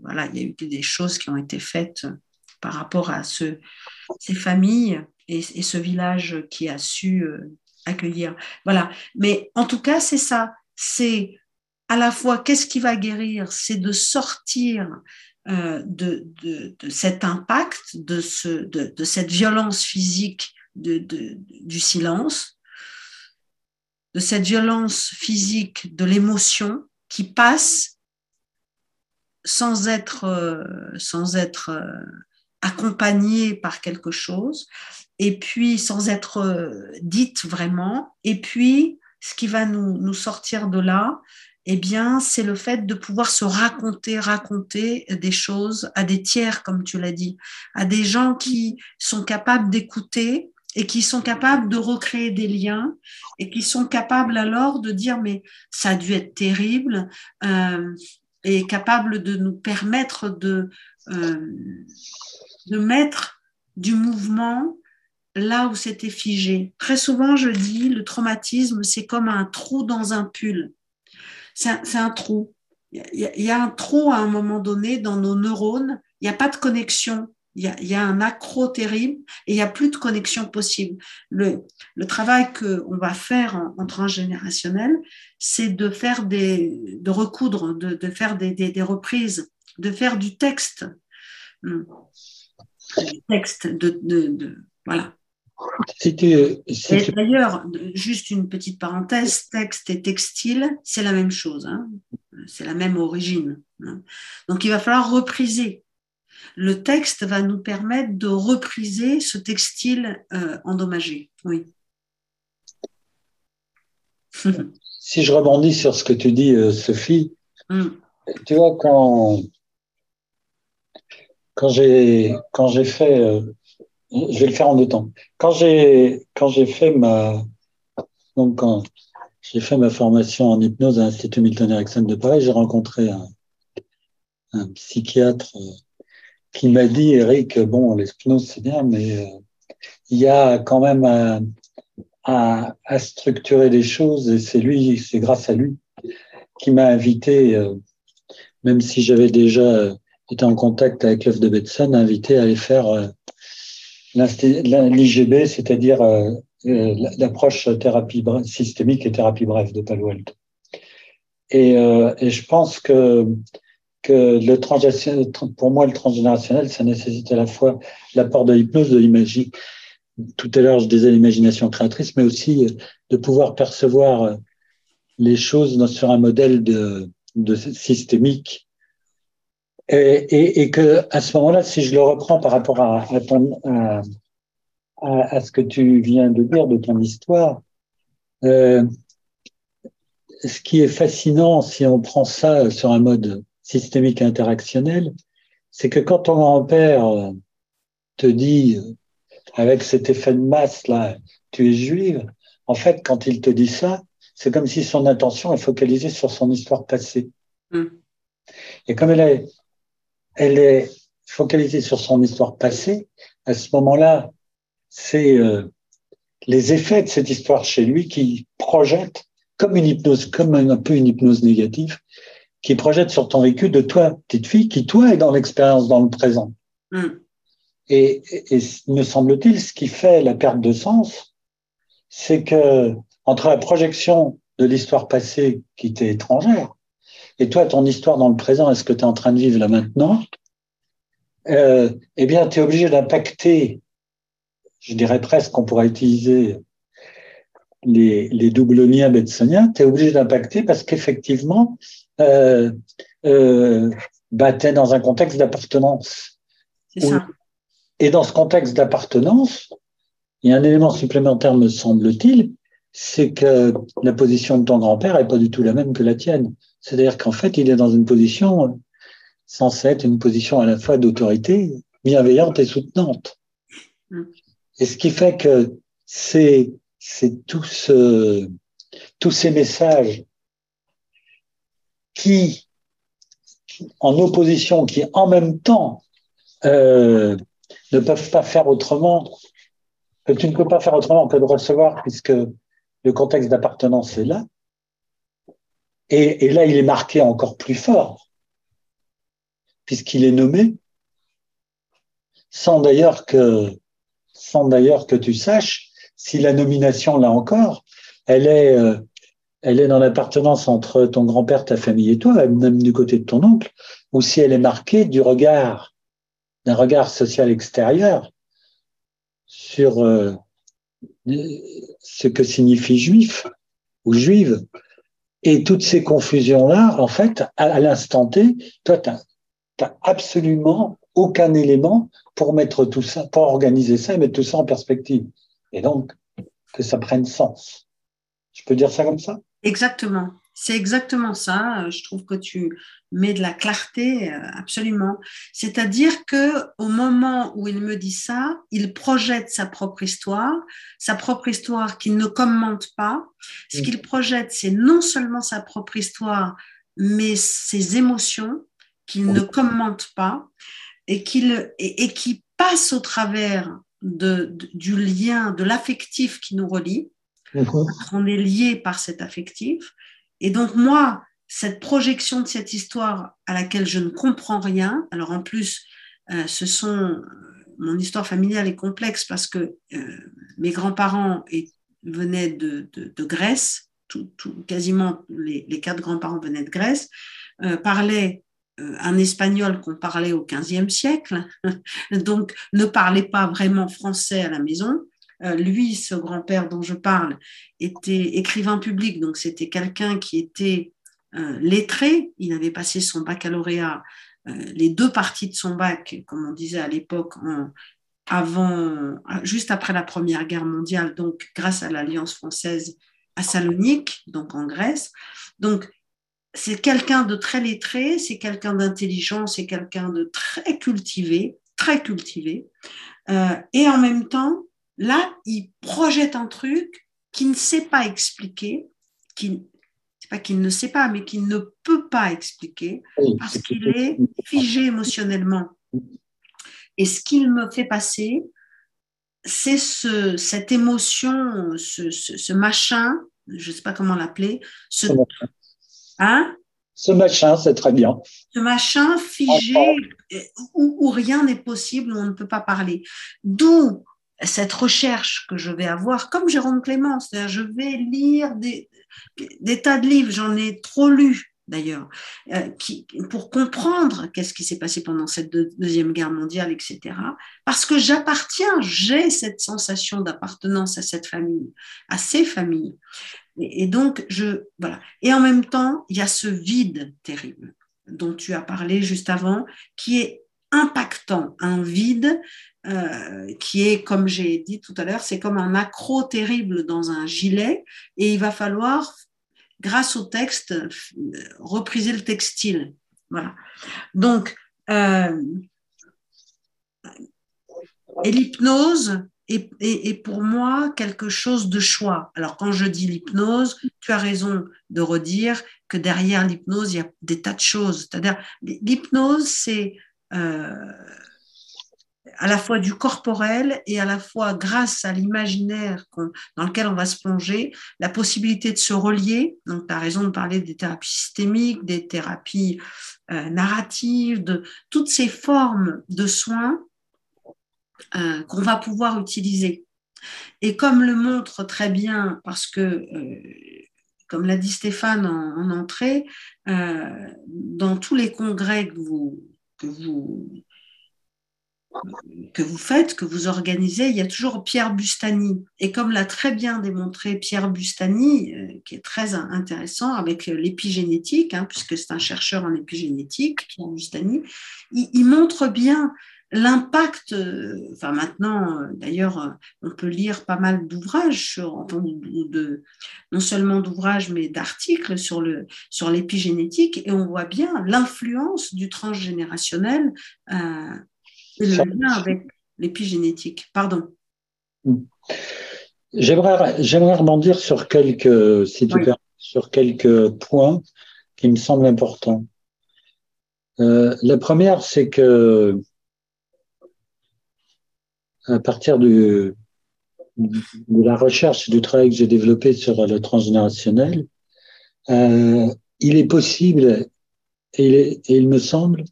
Speaker 3: voilà, il y a eu des choses qui ont été faites par rapport à ce, ces familles et, ce village qui a su accueillir. Voilà. Mais en tout cas, c'est ça. C'est à la fois, qu'est-ce qui va guérir C'est de sortir euh, de, cet impact, de, cette violence physique du silence, de cette violence physique de l'émotion qui passe sans être, euh, sans être euh, accompagnée par quelque chose, et puis sans être dite vraiment, et puis ce qui va nous sortir de là, eh bien, c'est le fait de pouvoir se raconter, raconter des choses à des tiers, comme tu l'as dit, à des gens qui sont capables d'écouter et qui sont capables de recréer des liens et qui sont capables alors de dire mais ça a dû être terrible euh, et capables de nous permettre de, euh, de mettre du mouvement là où c'était figé. Très souvent, je dis, le traumatisme, c'est comme un trou dans un pull c'est un, trou. Il y, a, un trou à un moment donné dans nos neurones, il n'y a pas de connexion. Il y, a, un accro terrible et il n'y a plus de connexion possible. Le, travail qu'on va faire en, transgénérationnel, c'est de faire des, de recoudre, de, faire des, reprises, de faire du texte. Du texte, de, voilà. D'ailleurs, juste une petite parenthèse, texte et textile, c'est la même chose, hein. c'est la même origine. Hein. Donc il va falloir repriser. Le texte va nous permettre de repriser ce textile euh, endommagé. Oui.
Speaker 2: si je rebondis sur ce que tu dis, euh, Sophie, hum. tu vois, quand, quand j'ai fait euh, je vais le faire en deux temps. Quand j'ai quand j'ai fait ma donc quand j'ai fait ma formation en hypnose à l'Institut Milton Erickson de Paris, j'ai rencontré un, un, psychiatre qui m'a dit Eric, bon, l'hypnose c'est bien, mais euh, il y a quand même à, structurer les choses et c'est lui, c'est grâce à lui qui m'a invité, euh, même si j'avais déjà été en contact avec l'œuvre de Betson, invité à aller faire l'IGB, c'est-à-dire euh, euh, l'approche thérapie systémique et thérapie brève de Palo Alto. Euh, et je pense que, que le pour moi, le transgénérationnel, ça nécessite à la fois l'apport de l'hypnose, de l'imagie. Tout à l'heure, je disais l'imagination créatrice, mais aussi de pouvoir percevoir les choses sur un modèle de, de systémique et, et, que à ce moment-là, si je le reprends par rapport à, à, ce que tu viens de dire de ton histoire, euh, ce qui est fascinant, si on prend ça sur un mode systémique interactionnel, c'est que quand ton grand-père te dit, avec cet effet de masse là, tu es juive, en fait, quand il te dit ça, c'est comme si son attention est focalisée sur son histoire passée. Mm. Et comme elle est elle est focalisée sur son histoire passée. À ce moment-là, c'est euh, les effets de cette histoire chez lui qui projettent comme une hypnose, comme un, peu une hypnose négative, qui projette sur ton vécu de toi, petite fille, qui toi est dans l'expérience dans le présent. Mm. Et, et, me semble-t-il, ce qui fait la perte de sens, c'est que entre la projection de l'histoire passée qui t'est étrangère et toi, ton histoire dans le présent, est-ce que tu es en train de vivre là maintenant euh, Eh bien, tu es obligé d'impacter, je dirais presque qu'on pourrait utiliser les, les doubles liens betsoniens, tu es obligé d'impacter parce qu'effectivement, euh, euh, bah, es dans un contexte d'appartenance. Et dans ce contexte d'appartenance, il y a un élément supplémentaire, me semble-t-il, c'est que la position de ton grand-père n'est pas du tout la même que la tienne. C'est-à-dire qu'en fait, il est dans une position censée être une position à la fois d'autorité, bienveillante et soutenante. Mm. Et ce qui fait que c'est tout ce, tous ces messages qui, en opposition, qui en même temps euh, ne peuvent pas faire autrement, que tu ne peux pas faire autrement que de recevoir puisque le contexte d'appartenance est là. Et, et là, il est marqué encore plus fort, puisqu'il est nommé, sans d'ailleurs que, sans d'ailleurs que tu saches si la nomination, là encore, elle est, euh, elle est dans l'appartenance entre ton grand-père, ta famille et toi, même du côté de ton oncle, ou si elle est marquée du regard, d'un regard social extérieur sur euh, ce que signifie juif ou juive. Et toutes ces confusions-là, en fait, à, l'instant T, toi, tu n'as absolument aucun élément pour mettre tout ça, pour organiser ça et mettre tout ça en perspective. Et donc, que ça prenne sens. Je peux dire ça comme ça?
Speaker 3: Exactement. C'est exactement ça. Je trouve que tu mets de la clarté euh, absolument. C'est-à-dire que au moment où il me dit ça, il projette sa propre histoire, sa propre histoire qu'il ne commente pas. Ce mm. qu'il projette, c'est non seulement sa propre histoire, mais ses émotions qu'il ne commente pas et qu'il et, qui passe au travers de, du lien, de l'affectif qui nous relie. On est lié par cet affectif. Et donc, moi, cette projection de cette histoire à laquelle je ne comprends rien, alors en plus, euh, ce sont, mon histoire familiale est complexe parce que euh, mes grands-parents venaient de, Grèce, tout, quasiment les, quatre grands-parents venaient de Grèce, euh, parlaient un espagnol qu'on parlait au XVe siècle, donc ne parlait pas vraiment français à la maison. Lui, ce grand-père dont je parle, était écrivain public, donc c'était quelqu'un qui était euh, lettré. Il avait passé son baccalauréat, euh, les deux parties de son bac, comme on disait à l'époque, avant, juste après la Première Guerre mondiale, donc grâce à l'Alliance française à Salonique, donc en Grèce. Donc, c'est quelqu'un de très lettré, c'est quelqu'un d'intelligent, c'est quelqu'un de très cultivé, très cultivé. Euh, et en même temps, là, il projette un truc qu'il ne sait pas expliquer, qui, pas qu'il ne sait pas, mais qu'il ne peut pas expliquer parce qu'il est figé émotionnellement. Et ce qu'il me fait passer, c'est ce, cette émotion, ce, machin, je ne sais pas comment l'appeler, ce,
Speaker 2: hein? Ce machin, c'est très bien.
Speaker 3: Ce machin figé où, où rien n'est possible, où on ne peut pas parler. D'où cette recherche que je vais avoir, comme Jérôme Clément, c'est-à-dire je vais lire des, tas de livres, j'en ai trop lu d'ailleurs, euh, pour comprendre qu'est-ce qui s'est passé pendant cette deuxième guerre mondiale, etc. Parce que j'appartiens, j'ai cette sensation d'appartenance à cette famille, à ces familles. Et, donc, je, voilà. Et en même temps, il y a ce vide terrible dont tu as parlé juste avant, qui est impactant, un vide euh, qui est, comme j'ai dit tout à l'heure, c'est comme un accro terrible dans un gilet et il va falloir, grâce au texte, repriser le textile. Voilà. Donc, euh, et l'hypnose est, pour moi quelque chose de choix. Alors, quand je dis l'hypnose, tu as raison de redire que derrière l'hypnose, il y a des tas de choses. C'est-à-dire, l'hypnose, c'est... Euh, à la fois du corporel et à la fois grâce à l'imaginaire dans lequel on va se plonger, la possibilité de se relier. Donc, tu as raison de parler des thérapies systémiques, des thérapies euh, narratives, de toutes ces formes de soins euh, qu'on va pouvoir utiliser. Et comme le montre très bien, parce que, euh, comme l'a dit Stéphane en, en entrée, dans tous les congrès que vous que vous faites, que vous organisez, il y a toujours Pierre Bustani. Et comme l'a très bien démontré Pierre Bustani, euh, qui est très intéressant avec l'épigénétique, hein, puisque c'est un chercheur en épigénétique, Pierre Bustani, il, montre bien l'impact, euh, enfin maintenant, euh, d'ailleurs, on peut lire pas mal d'ouvrages de, non seulement d'ouvrages, mais d'articles sur le sur l'épigénétique, et on voit bien l'influence du transgénérationnel et le lien avec l'épigénétique. Pardon.
Speaker 2: J'aimerais, j'aimerais rebondir sur quelques, si tu sur quelques points qui me semblent importants. Euh, la première, c'est que à partir de la recherche et du travail que j'ai développé sur le transgénérationnel, euh, il est possible, et et il me semble,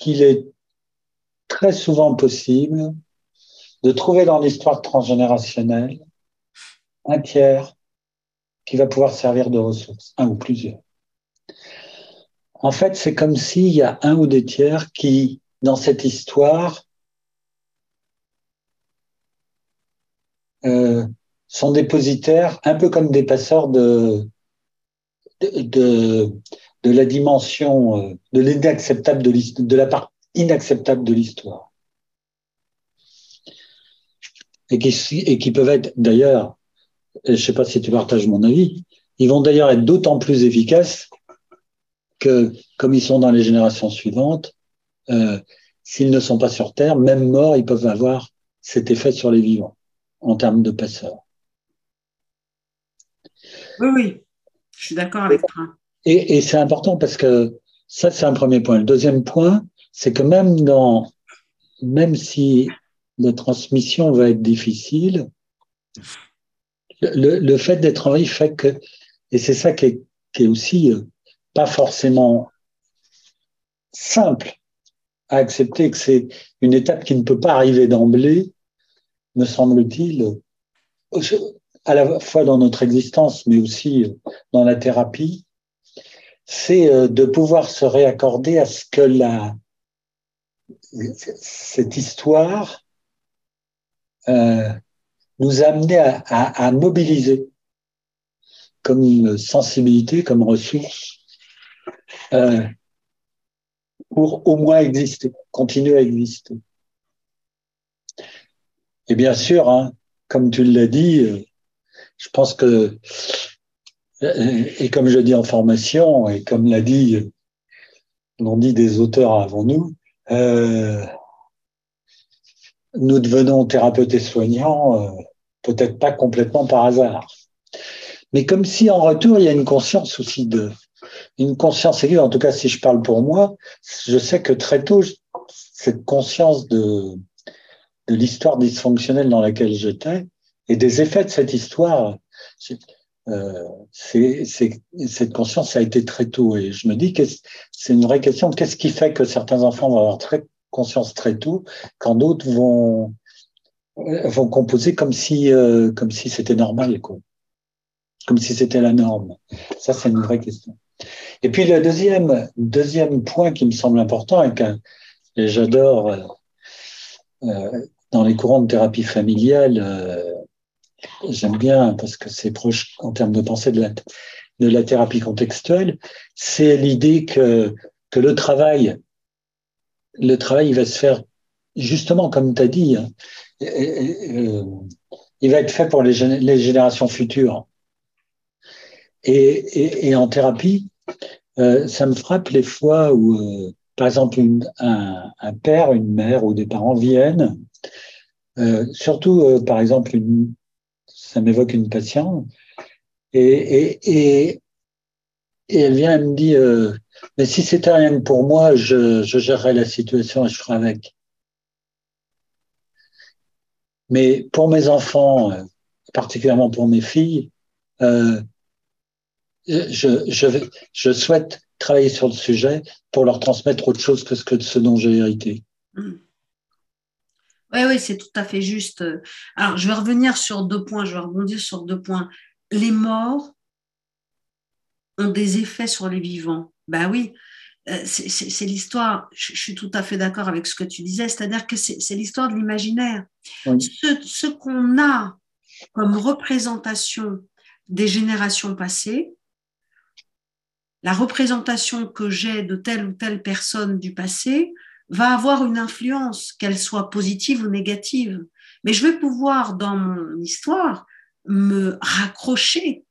Speaker 2: qu'il est très souvent possible de trouver dans l'histoire transgénérationnelle un tiers qui va pouvoir servir de ressource, un ou plusieurs. En fait, c'est comme s'il y a un ou des tiers qui, dans cette histoire, euh, sont dépositaires, un peu comme des passeurs de, la dimension, euh, de l'inacceptable de, de la part inacceptable de l'histoire. Et qui, et qui peuvent être d'ailleurs, je ne sais pas si tu partages mon avis, ils vont d'ailleurs être d'autant plus efficaces que, comme ils sont dans les générations suivantes, euh, s'ils ne sont pas sur Terre, même morts, ils peuvent avoir cet effet sur les vivants en termes de passeurs.
Speaker 3: Oui, oui, je suis d'accord avec toi.
Speaker 2: Et, c'est important parce que ça, c'est un premier point. Le deuxième point, c'est que même dans, même si la transmission va être difficile, le, fait d'être en vie fait que, et c'est ça qui est, qui est aussi euh, pas forcément simple à accepter que c'est une étape qui ne peut pas arriver d'emblée, me semble-t-il, à la fois dans notre existence, mais aussi dans la thérapie, c'est euh, de pouvoir se réaccorder à ce que la, cette histoire euh, nous a amené à, à, mobiliser comme sensibilité, comme ressource, euh, pour au moins exister, continuer à exister. Et bien sûr, hein, comme tu l'as dit, euh, je pense que, et comme je dis en formation, et comme l'a dit, l'ont dit des auteurs avant nous, euh, nous devenons thérapeutes et soignants, euh, peut-être pas complètement par hasard. Mais comme si en retour, il y a une conscience aussi de, une conscience aiguë, en tout cas si je parle pour moi, je sais que très tôt, cette conscience de, de l'histoire dysfonctionnelle dans laquelle j'étais et des effets de cette histoire, euh, cette conscience a été très tôt. Et je me dis que c'est une vraie question. Qu'est-ce qui fait que certains enfants vont avoir très conscience très tôt, quand d'autres vont vont composer comme si euh, si c'était normal, comme si c'était la norme. Ça, c'est une vraie question. Et puis le deuxième deuxième point qui me semble important et que j'adore euh, euh, dans les courants de thérapie familiale, euh, j'aime bien parce que c'est proche en termes de pensée de la, de la thérapie contextuelle, c'est l'idée que, que le travail, le travail, il va se faire justement comme tu as dit, hein, euh, il va être fait pour les, les générations futures. Et, et, en thérapie, euh, ça me frappe les fois où, euh, par exemple, un, un, père, une mère ou des parents viennent, surtout, par exemple, une, ça m'évoque une patiente, et, elle vient, elle me dit, euh, mais si c'était rien que pour moi, je, gérerais la situation et je ferais avec. Mais pour mes enfants, euh, particulièrement pour mes filles, euh, je, souhaite travailler sur le sujet pour leur transmettre autre chose que ce, que ce dont j'ai hérité.
Speaker 3: Oui, oui, c'est tout à fait juste. Alors, je vais revenir sur deux points, je vais rebondir sur deux points. Les morts ont des effets sur les vivants. Ben oui, euh, c'est l'histoire, je, suis tout à fait d'accord avec ce que tu disais, c'est-à-dire que c'est l'histoire de l'imaginaire. Oui. Ce, ce qu'on a comme représentation des générations passées, la représentation que j'ai de telle ou telle personne du passé va avoir une influence, qu'elle soit positive ou négative. Mais je vais pouvoir, dans mon histoire, me raccrocher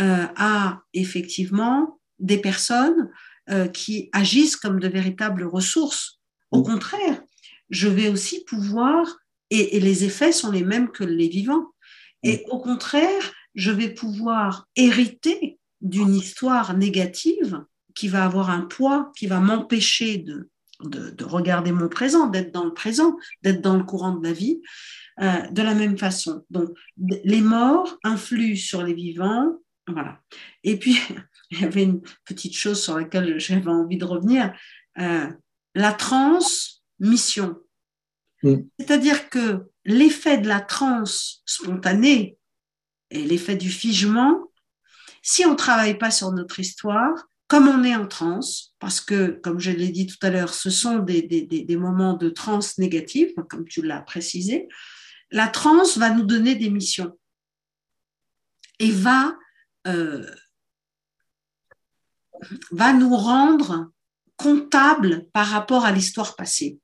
Speaker 3: euh, à effectivement des personnes euh, qui agissent comme de véritables ressources. Au contraire, je vais aussi pouvoir et, les effets sont les mêmes que les vivants. Et au contraire, je vais pouvoir hériter d'une histoire négative qui va avoir un poids, qui va m'empêcher de, de, regarder mon présent, d'être dans le présent, d'être dans le courant de la vie, euh, de la même façon. Donc, les morts influent sur les vivants. Voilà. Et puis, il y avait une petite chose sur laquelle j'avais envie de revenir. Euh, la transmission. Mm. C'est-à-dire que l'effet de la transe spontanée et l'effet du figement, si on ne travaille pas sur notre histoire, comme on est en transe, parce que, comme je l'ai dit tout à l'heure, ce sont des, moments de transe négative, comme tu l'as précisé, la transe va nous donner des missions et va, euh, va nous rendre comptables par rapport à l'histoire passée.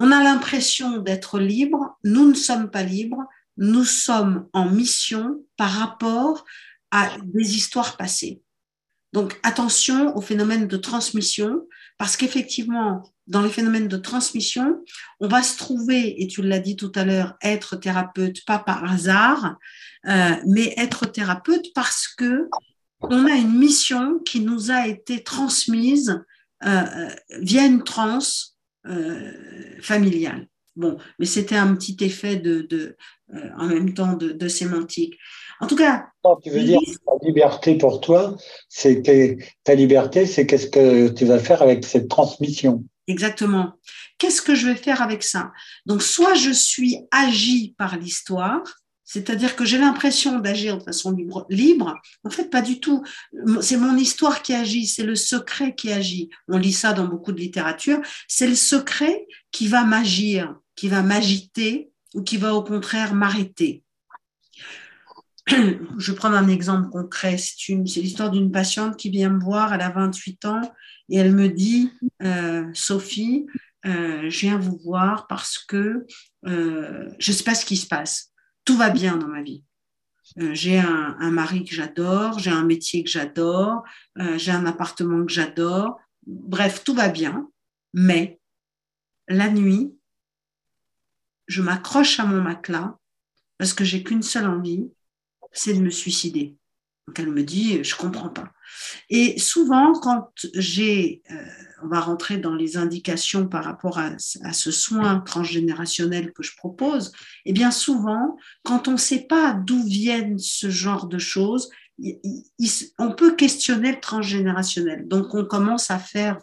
Speaker 3: On a l'impression d'être libre, nous ne sommes pas libres, nous sommes en mission par rapport à des histoires passées. Donc attention au phénomène de transmission, parce qu'effectivement, dans les phénomènes de transmission, on va se trouver, et tu l'as dit tout à l'heure, être thérapeute, pas par hasard, euh, mais être thérapeute parce que on a une mission qui nous a été transmise euh, via une transe euh, familiale. Bon, mais c'était un petit effet de, de en même temps de, de sémantique. En tout cas.
Speaker 2: tu veux dire la liberté pour toi, c'est ta liberté, c'est qu'est-ce que tu vas faire avec cette transmission.
Speaker 3: Exactement. Qu'est-ce que je vais faire avec ça? Donc, soit je suis agi par l'histoire, c'est-à-dire que j'ai l'impression d'agir de façon libre. En fait, pas du tout. C'est mon histoire qui agit, c'est le secret qui agit. On lit ça dans beaucoup de littérature. C'est le secret qui va m'agir, qui va m'agiter ou qui va au contraire m'arrêter. je prendre un exemple concret. C'est l'histoire d'une patiente qui vient me voir, elle a 28 ans, et elle me dit, euh, Sophie, euh, je viens vous voir parce que euh, je ne sais pas ce qui se passe. Tout va bien dans ma vie. j'ai un, mari que j'adore, j'ai un métier que j'adore, j'ai un appartement que j'adore. Bref, tout va bien. Mais la nuit, je m'accroche à mon matelas parce que j'ai qu'une seule envie, c'est de me suicider. Donc elle me dit, je comprends pas. Et souvent, quand j'ai, euh, on va rentrer dans les indications par rapport à, ce soin transgénérationnel que je propose, eh bien souvent, quand on ne sait pas d'où viennent ce genre de choses, on peut questionner le transgénérationnel. Donc on commence à faire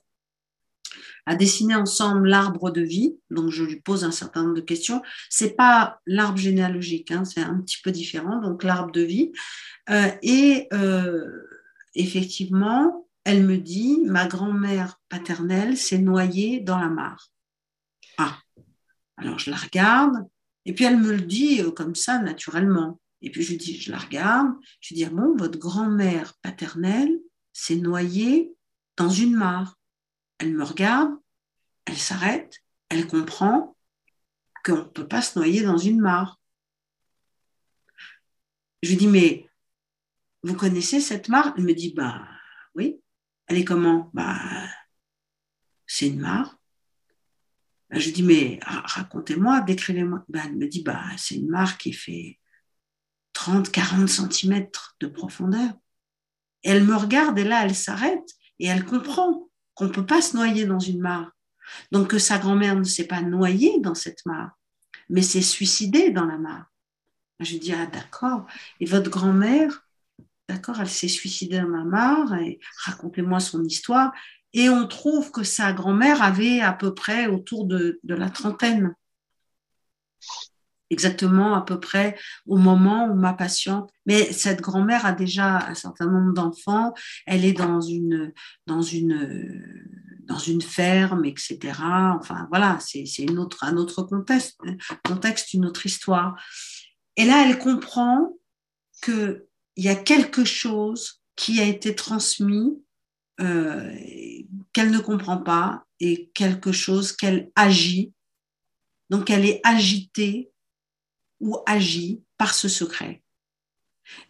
Speaker 3: à dessiner ensemble l'arbre de vie. Donc, je lui pose un certain nombre de questions. C'est pas l'arbre généalogique, hein, c'est un petit peu différent. Donc, l'arbre de vie. Euh, et euh, effectivement, elle me dit, ma grand-mère paternelle s'est noyée dans la mare. Ah, alors je la regarde, et puis elle me le dit euh, comme ça, naturellement. Et puis je dis, je la regarde, je dis, ah bon, votre grand-mère paternelle s'est noyée dans une mare elle me regarde, elle s'arrête, elle comprend qu'on ne peut pas se noyer dans une mare. Je lui dis, mais vous connaissez cette mare? Elle me dit, bah oui. Elle est comment? Bah, c'est une mare. Je lui dis, mais racontez-moi, décrivez-moi. Bah, elle me dit, bah, c'est une mare qui fait 30, 40 cm de profondeur. Et elle me regarde et là, elle s'arrête et elle comprend qu'on ne peut pas se noyer dans une mare. Donc que sa grand-mère ne s'est pas noyée dans cette mare, mais s'est suicidée dans la mare. Je dis, ah d'accord. Et votre grand-mère, d'accord, elle s'est suicidée dans la mare, racontez-moi son histoire. Et on trouve que sa grand-mère avait à peu près autour de la trentaine exactement à peu près au moment où ma patiente, mais cette grand-mère a déjà un certain nombre d'enfants, elle est dans une, dans une, dans une ferme, etc. Enfin voilà, c'est autre, un autre contexte, contexte, une autre histoire. Et là, elle comprend qu'il y a quelque chose qui a été transmis euh, qu'elle ne comprend pas et quelque chose qu'elle agit. Donc elle est agitée ou agit par ce secret.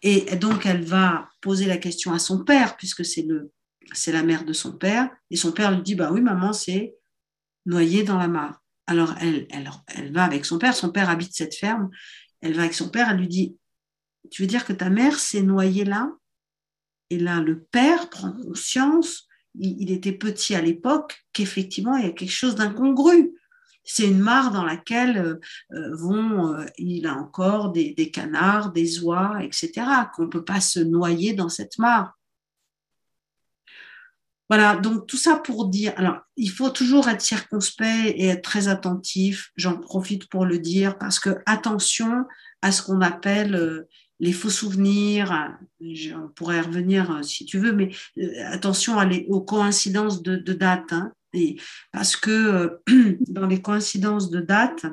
Speaker 3: Et donc, elle va poser la question à son père, puisque c'est le, c'est la mère de son père, et son père lui dit, bah oui, maman, c'est noyé dans la mare. Alors, elle, elle, elle va avec son père. Son père habite cette ferme. Elle va avec son père. Elle lui dit Tu veux dire que ta mère s'est noyée là? Et là, le père prend conscience, il, était petit à l'époque, qu'effectivement, il y a quelque chose d'incongru. C'est une mare dans laquelle euh, euh, vont, euh, il a encore des, canards, des oies, etc., qu'on ne peut pas se noyer dans cette mare. Voilà, donc tout ça pour dire, alors il faut toujours être circonspect et être très attentif, j'en profite pour le dire, parce que attention à ce qu'on appelle les faux souvenirs, on pourrait revenir euh, si tu veux, mais attention aux coïncidences de, de date, hein, parce que dans les coïncidences de date,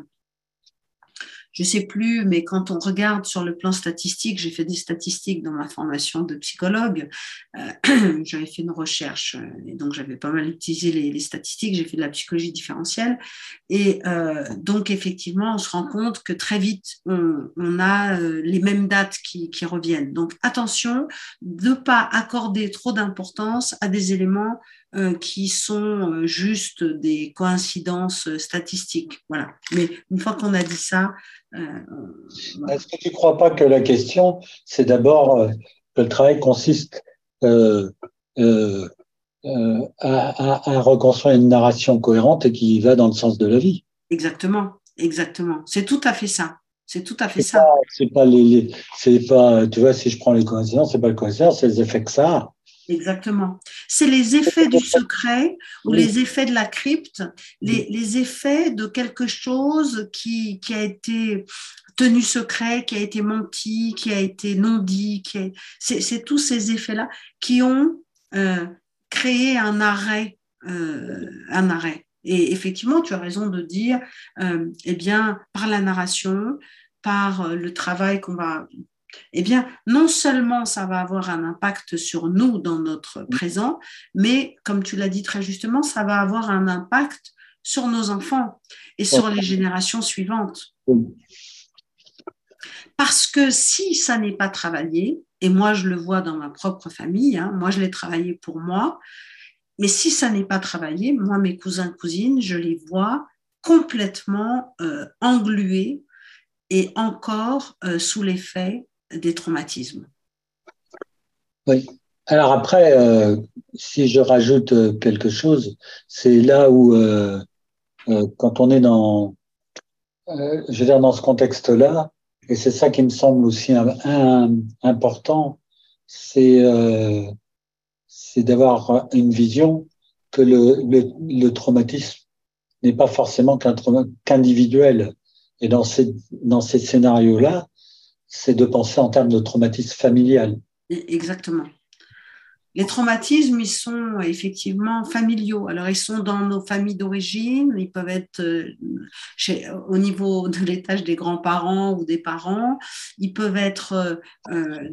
Speaker 3: je sais plus, mais quand on regarde sur le plan statistique, j'ai fait des statistiques dans ma formation de psychologue. Euh, j'avais fait une recherche euh, et donc j'avais pas mal utilisé les, statistiques. J'ai fait de la psychologie différentielle et euh, donc effectivement, on se rend compte que très vite on, a les mêmes dates qui, qui reviennent. Donc attention de pas accorder trop d'importance à des éléments euh, qui sont euh, juste des coïncidences statistiques. Voilà. Mais une fois qu'on a dit ça.
Speaker 2: Euh, Est-ce que tu ne crois pas que la question, c'est d'abord que le travail consiste à, à, reconstruire une narration cohérente et qui va dans le sens de la vie?
Speaker 3: Exactement, exactement. C'est tout à fait ça. C'est tout à fait ça.
Speaker 2: C'est pas les, c'est pas, tu vois, si je prends les coïncidences, c'est pas le coïncidence, c'est les effets que ça a.
Speaker 3: Exactement. C'est les effets du secret ou les effets de la crypte, les, les effets de quelque chose qui, qui, a été tenu secret, qui a été menti, qui a été non dit. C'est tous ces effets-là qui ont euh, créé un arrêt. Euh, un arrêt. Et effectivement, tu as raison de dire, euh, eh bien, par la narration, par le travail qu'on va eh bien, non seulement ça va avoir un impact sur nous dans notre présent, mais comme tu l'as dit très justement, ça va avoir un impact sur nos enfants et sur les générations suivantes. Parce que si ça n'est pas travaillé, et moi je le vois dans ma propre famille, hein, moi je l'ai travaillé pour moi, mais si ça n'est pas travaillé, moi mes cousins, cousines, je les vois complètement euh, englués et encore euh, sous l'effet des traumatismes.
Speaker 2: Oui. Alors après, euh, si je rajoute euh, quelque chose, c'est là où, euh, quand on est dans, je veux dire, dans ce contexte-là, et c'est ça qui me semble aussi important, c'est d'avoir une vision que le, traumatisme n'est pas forcément qu'individuel. Et dans dans ces scénarios-là, c'est de penser en termes de traumatisme familial.
Speaker 3: Exactement. Les traumatismes, ils sont effectivement familiaux. Alors, ils sont dans nos familles d'origine, ils peuvent être euh, au niveau de l'étage des grands-parents ou des parents, ils peuvent être euh, euh,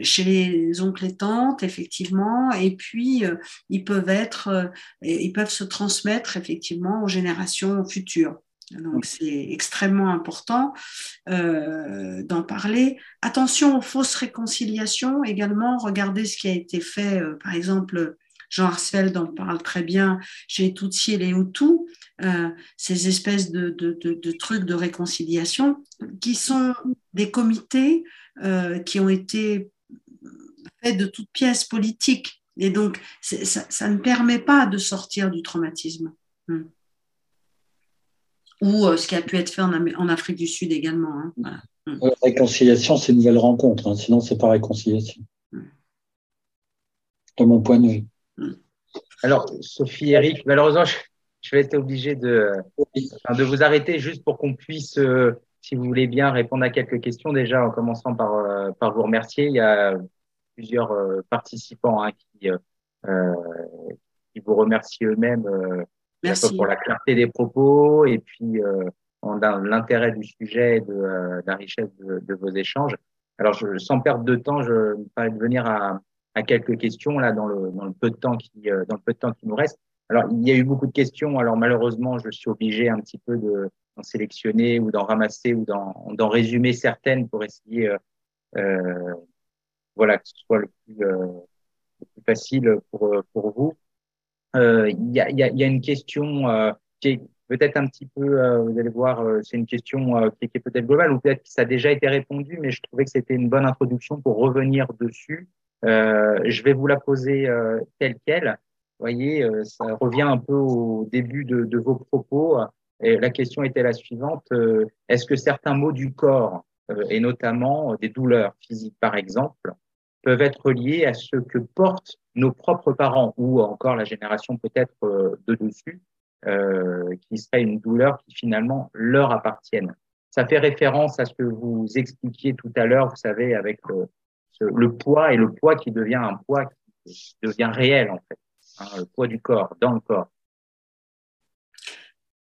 Speaker 3: chez les oncles et tantes, effectivement, et puis ils peuvent être, ils peuvent se transmettre effectivement aux générations futures. Donc c'est extrêmement important euh, d'en parler. Attention aux fausses réconciliations également. Regardez ce qui a été fait, euh, par exemple, Jean Arsfeld en parle très bien chez Tutsi et les Hutus, euh, ces espèces de, trucs de réconciliation qui sont des comités qui ont été faits de toutes pièces politiques. Et donc, ça, ça, ne permet pas de sortir du traumatisme. Hmm ou euh, ce qui a pu être fait en, Afrique du Sud également. Hein.
Speaker 2: Mm. La réconciliation, c'est une nouvelle rencontre, hein. sinon c'est pas réconciliation. Mm. De mon point de vue.
Speaker 1: Mm. Alors, Sophie, Eric, malheureusement, je, vais être obligé de, de vous arrêter juste pour qu'on puisse, euh, si vous voulez bien, répondre à quelques questions. Déjà, en commençant par, euh, par vous remercier. Il y a plusieurs participants hein, qui, qui vous remercient eux-mêmes Merci. pour la clarté des propos et puis euh, l'intérêt du sujet et de, euh, la richesse de, vos échanges. Alors, je, sans perdre de temps, je me permets de venir à, à, quelques questions là dans le, dans le peu de temps qui euh, dans le peu de temps qui nous reste. Alors, il y a eu beaucoup de questions. Alors, malheureusement, je suis obligé un petit peu de d'en sélectionner ou d'en ramasser ou d'en résumer certaines pour essayer, euh, euh, voilà, que ce soit le plus, le plus facile pour pour vous. Euh, il y, a, y, a, y, a, une question euh, qui est peut-être un petit peu, vous allez voir, c'est une question qui, est peut-être globale ou peut-être que ça a déjà été répondu, mais je trouvais que c'était une bonne introduction pour revenir dessus. je vais vous la poser telle qu'elle. Vous voyez, ça revient un peu au début de, de vos propos. Et la question était la suivante est-ce que certains mots du corps, et notamment des douleurs physiques par exemple, peuvent être liés à ce que portent nos propres parents ou encore la génération peut-être euh, de dessus, euh, qui serait une douleur qui finalement leur appartienne. Ça fait référence à ce que vous expliquiez tout à l'heure, vous savez, avec le, le, poids et le poids qui devient un poids qui devient réel en fait, hein, le poids du corps, dans le corps.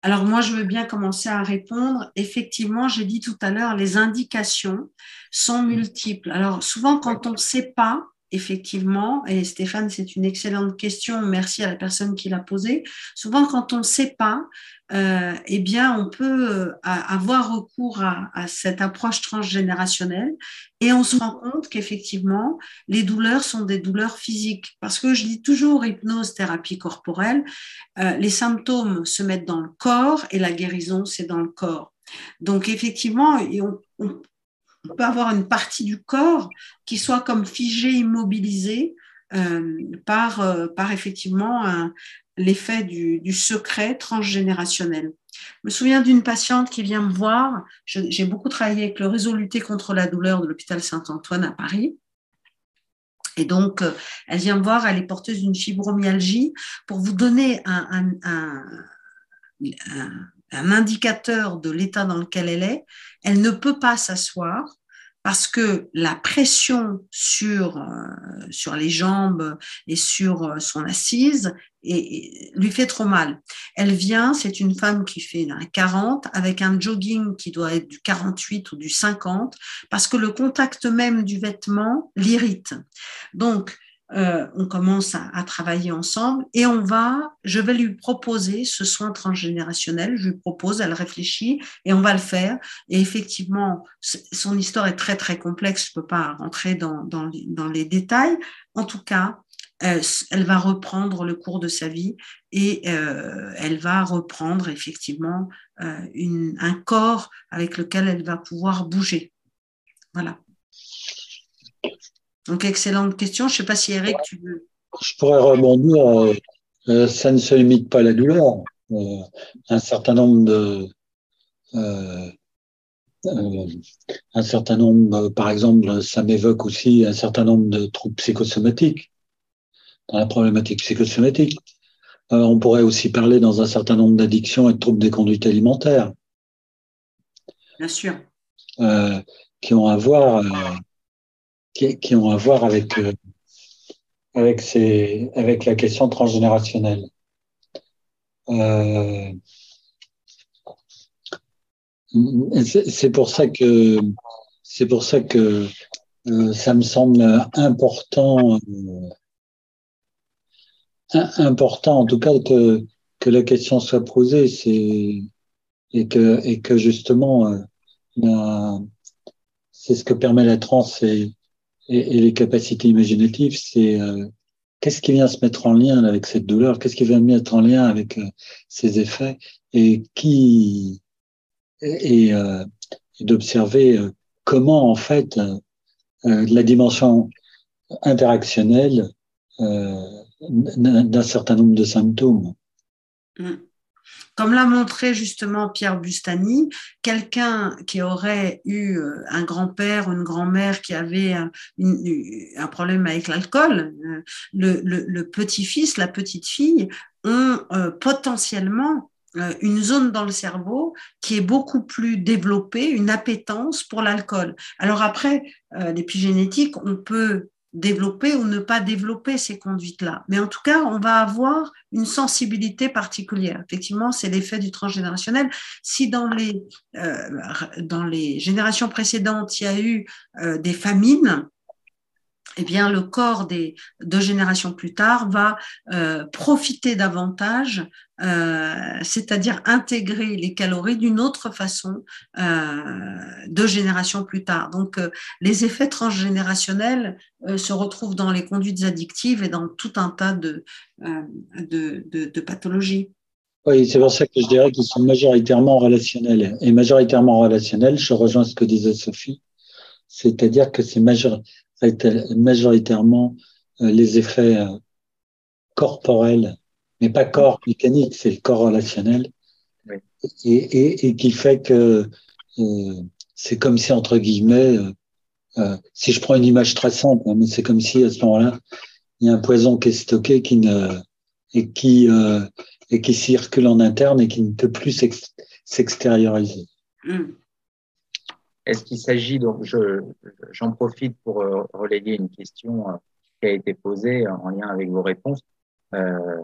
Speaker 3: Alors moi, je veux bien commencer à répondre. Effectivement, j'ai dit tout à l'heure, les indications sont multiples. Alors souvent, quand on ne sait pas, effectivement, et Stéphane, c'est une excellente question, merci à la personne qui l'a posée. Souvent, quand on ne sait pas, euh, eh bien, on peut euh, avoir recours à, cette approche transgénérationnelle et on se rend compte qu'effectivement, les douleurs sont des douleurs physiques. Parce que je dis toujours hypnose, thérapie corporelle, euh, les symptômes se mettent dans le corps et la guérison, c'est dans le corps. Donc, effectivement, on, on peut avoir une partie du corps qui soit comme figée, immobilisée euh, par, euh, par effectivement l'effet du, secret transgénérationnel. Je me souviens d'une patiente qui vient me voir. J'ai beaucoup travaillé avec le réseau lutter contre la douleur de l'hôpital Saint-Antoine à Paris. Et donc, euh, elle vient me voir, elle est porteuse d'une fibromyalgie. Pour vous donner un, un indicateur de l'état dans lequel elle est, elle ne peut pas s'asseoir parce que la pression sur, euh, sur les jambes et sur euh, son assise lui fait trop mal. Elle vient, c'est une femme qui fait un 40 avec un jogging qui doit être du 48 ou du 50 parce que le contact même du vêtement l'irrite. Donc, euh, on commence à, travailler ensemble et on va, je vais lui proposer ce soin transgénérationnel, je lui propose, elle réfléchit et on va le faire. Et effectivement, son histoire est très très complexe, je ne peux pas rentrer dans, dans, les détails. En tout cas, euh, elle va reprendre le cours de sa vie et euh, elle va reprendre effectivement un corps avec lequel elle va pouvoir bouger. Voilà. Donc, excellente question. Je ne sais pas si Eric, tu veux.
Speaker 2: Je pourrais rebondir. Euh, euh, ça ne se limite pas à la douleur. Euh, un certain nombre de. un certain nombre, par exemple, ça m'évoque aussi un certain nombre de troubles psychosomatiques, dans la problématique psychosomatique. on pourrait aussi parler dans un certain nombre d'addictions et de troubles des conduites alimentaires.
Speaker 3: Bien sûr.
Speaker 2: qui ont à voir qui, ont à voir avec, euh, avec, ces, avec la question transgénérationnelle. Euh, c'est pour ça que c'est euh, ça me semble important important en tout cas que que la question soit posée c'est et que et que justement c'est ce que permet la trans et et, les capacités imaginatives, c'est euh, qu'est-ce qui vient se mettre en lien avec cette douleur, qu'est-ce qui vient mettre en lien avec euh, ces effets, et qui et, euh, d'observer comment en fait la dimension interactionnelle d'un certain nombre de symptômes.
Speaker 3: Mmh. Comme l'a montré justement Pierre Bustani, quelqu'un qui aurait eu euh, un grand-père ou une grand-mère qui avait un, problème avec l'alcool, euh, le, petit-fils, la petite-fille ont euh, potentiellement une zone dans le cerveau qui est beaucoup plus développée, une appétence pour l'alcool. Alors après, l'épigénétique, on peut développer ou ne pas développer ces conduites-là. Mais en tout cas, on va avoir une sensibilité particulière. Effectivement, c'est l'effet du transgénérationnel. Si dans les, euh, générations précédentes, il y a eu euh, des famines, eh bien, le corps des deux générations plus tard va euh, profiter davantage, euh, c'est-à-dire intégrer les calories d'une autre façon euh, deux générations plus tard. Donc, les effets transgénérationnels se retrouvent dans les conduites addictives et dans tout un tas de, de, de pathologies.
Speaker 2: Oui, c'est pour ça que je dirais qu'ils sont majoritairement relationnels. Et majoritairement relationnels, je rejoins ce que disait Sophie, c'est-à-dire que c'est majoritairement euh, les effets euh, corporels, mais pas corps mécanique, c'est le corps relationnel, et, et, et, qui fait que euh, c'est comme si, entre guillemets, si je prends une image très simple, hein, mais c'est comme si à ce moment-là, il y a un poison qui est stocké qui ne, et qui, et qui circule en interne et qui ne peut plus s'extérioriser. Mm.
Speaker 1: Est-ce qu'il s'agit, donc j'en profite pour euh, relayer une question euh, qui a été posée en lien avec vos réponses. Euh,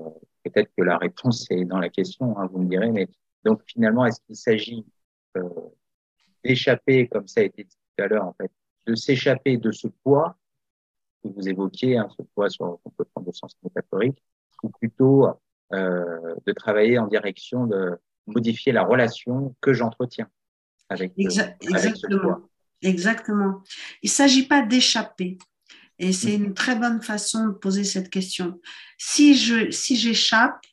Speaker 1: Peut-être que la réponse est dans la question, hein, vous me direz, mais donc finalement, est-ce qu'il s'agit d'échapper, comme ça a été dit tout à l'heure, en fait, de s'échapper de ce poids que vous évoquiez, hein, ce poids sur, qu'on peut prendre au sens métaphorique, ou plutôt de travailler en direction de modifier la relation que j'entretiens? Avec,
Speaker 3: Exactement. Exactement. Il ne s'agit pas d'échapper. Et c'est mm. une très bonne façon de poser cette question. Si je si j'échappe,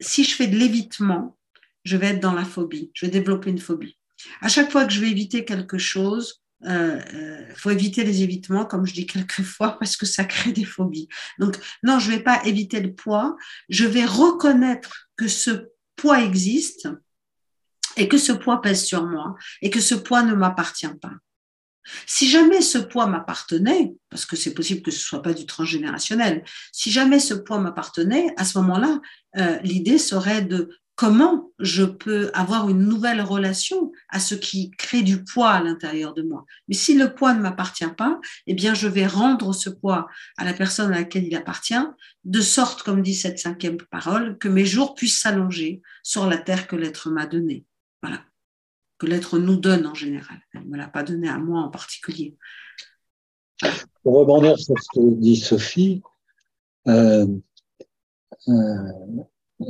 Speaker 3: si je fais de l'évitement, je vais être dans la phobie. Je vais développer une phobie. À chaque fois que je vais éviter quelque chose, il euh, euh, faut éviter les évitements, comme je dis quelquefois, parce que ça crée des phobies. Donc, non, je ne vais pas éviter le poids. Je vais reconnaître que ce poids existe et que ce poids pèse sur moi et que ce poids ne m'appartient pas. Si jamais ce poids m'appartenait, parce que c'est possible que ce soit pas du transgénérationnel, si jamais ce poids m'appartenait, à ce moment-là, euh, l'idée serait de comment je peux avoir une nouvelle relation à ce qui crée du poids à l'intérieur de moi. Mais si le poids ne m'appartient pas, eh bien, je vais rendre ce poids à la personne à laquelle il appartient, de sorte, comme dit cette cinquième parole, que mes jours puissent s'allonger sur la terre que l'être m'a donnée. Que l'être nous donne en général. Elle ne me l'a pas donné à moi en particulier.
Speaker 2: Pour rebondir sur ce que dit Sophie, euh, euh,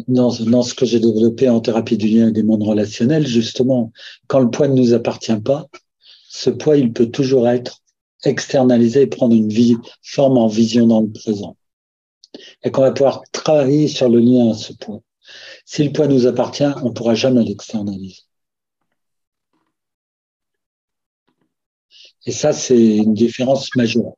Speaker 2: dans, ce que j'ai développé en thérapie du lien et des mondes relationnels, justement, quand le poids ne nous appartient pas, ce poids, il peut toujours être externalisé et prendre une forme en vision dans le présent. Et qu'on va pouvoir travailler sur le lien à ce poids. Si le poids nous appartient, on ne pourra jamais l'externaliser. Et ça, c'est une différence majeure.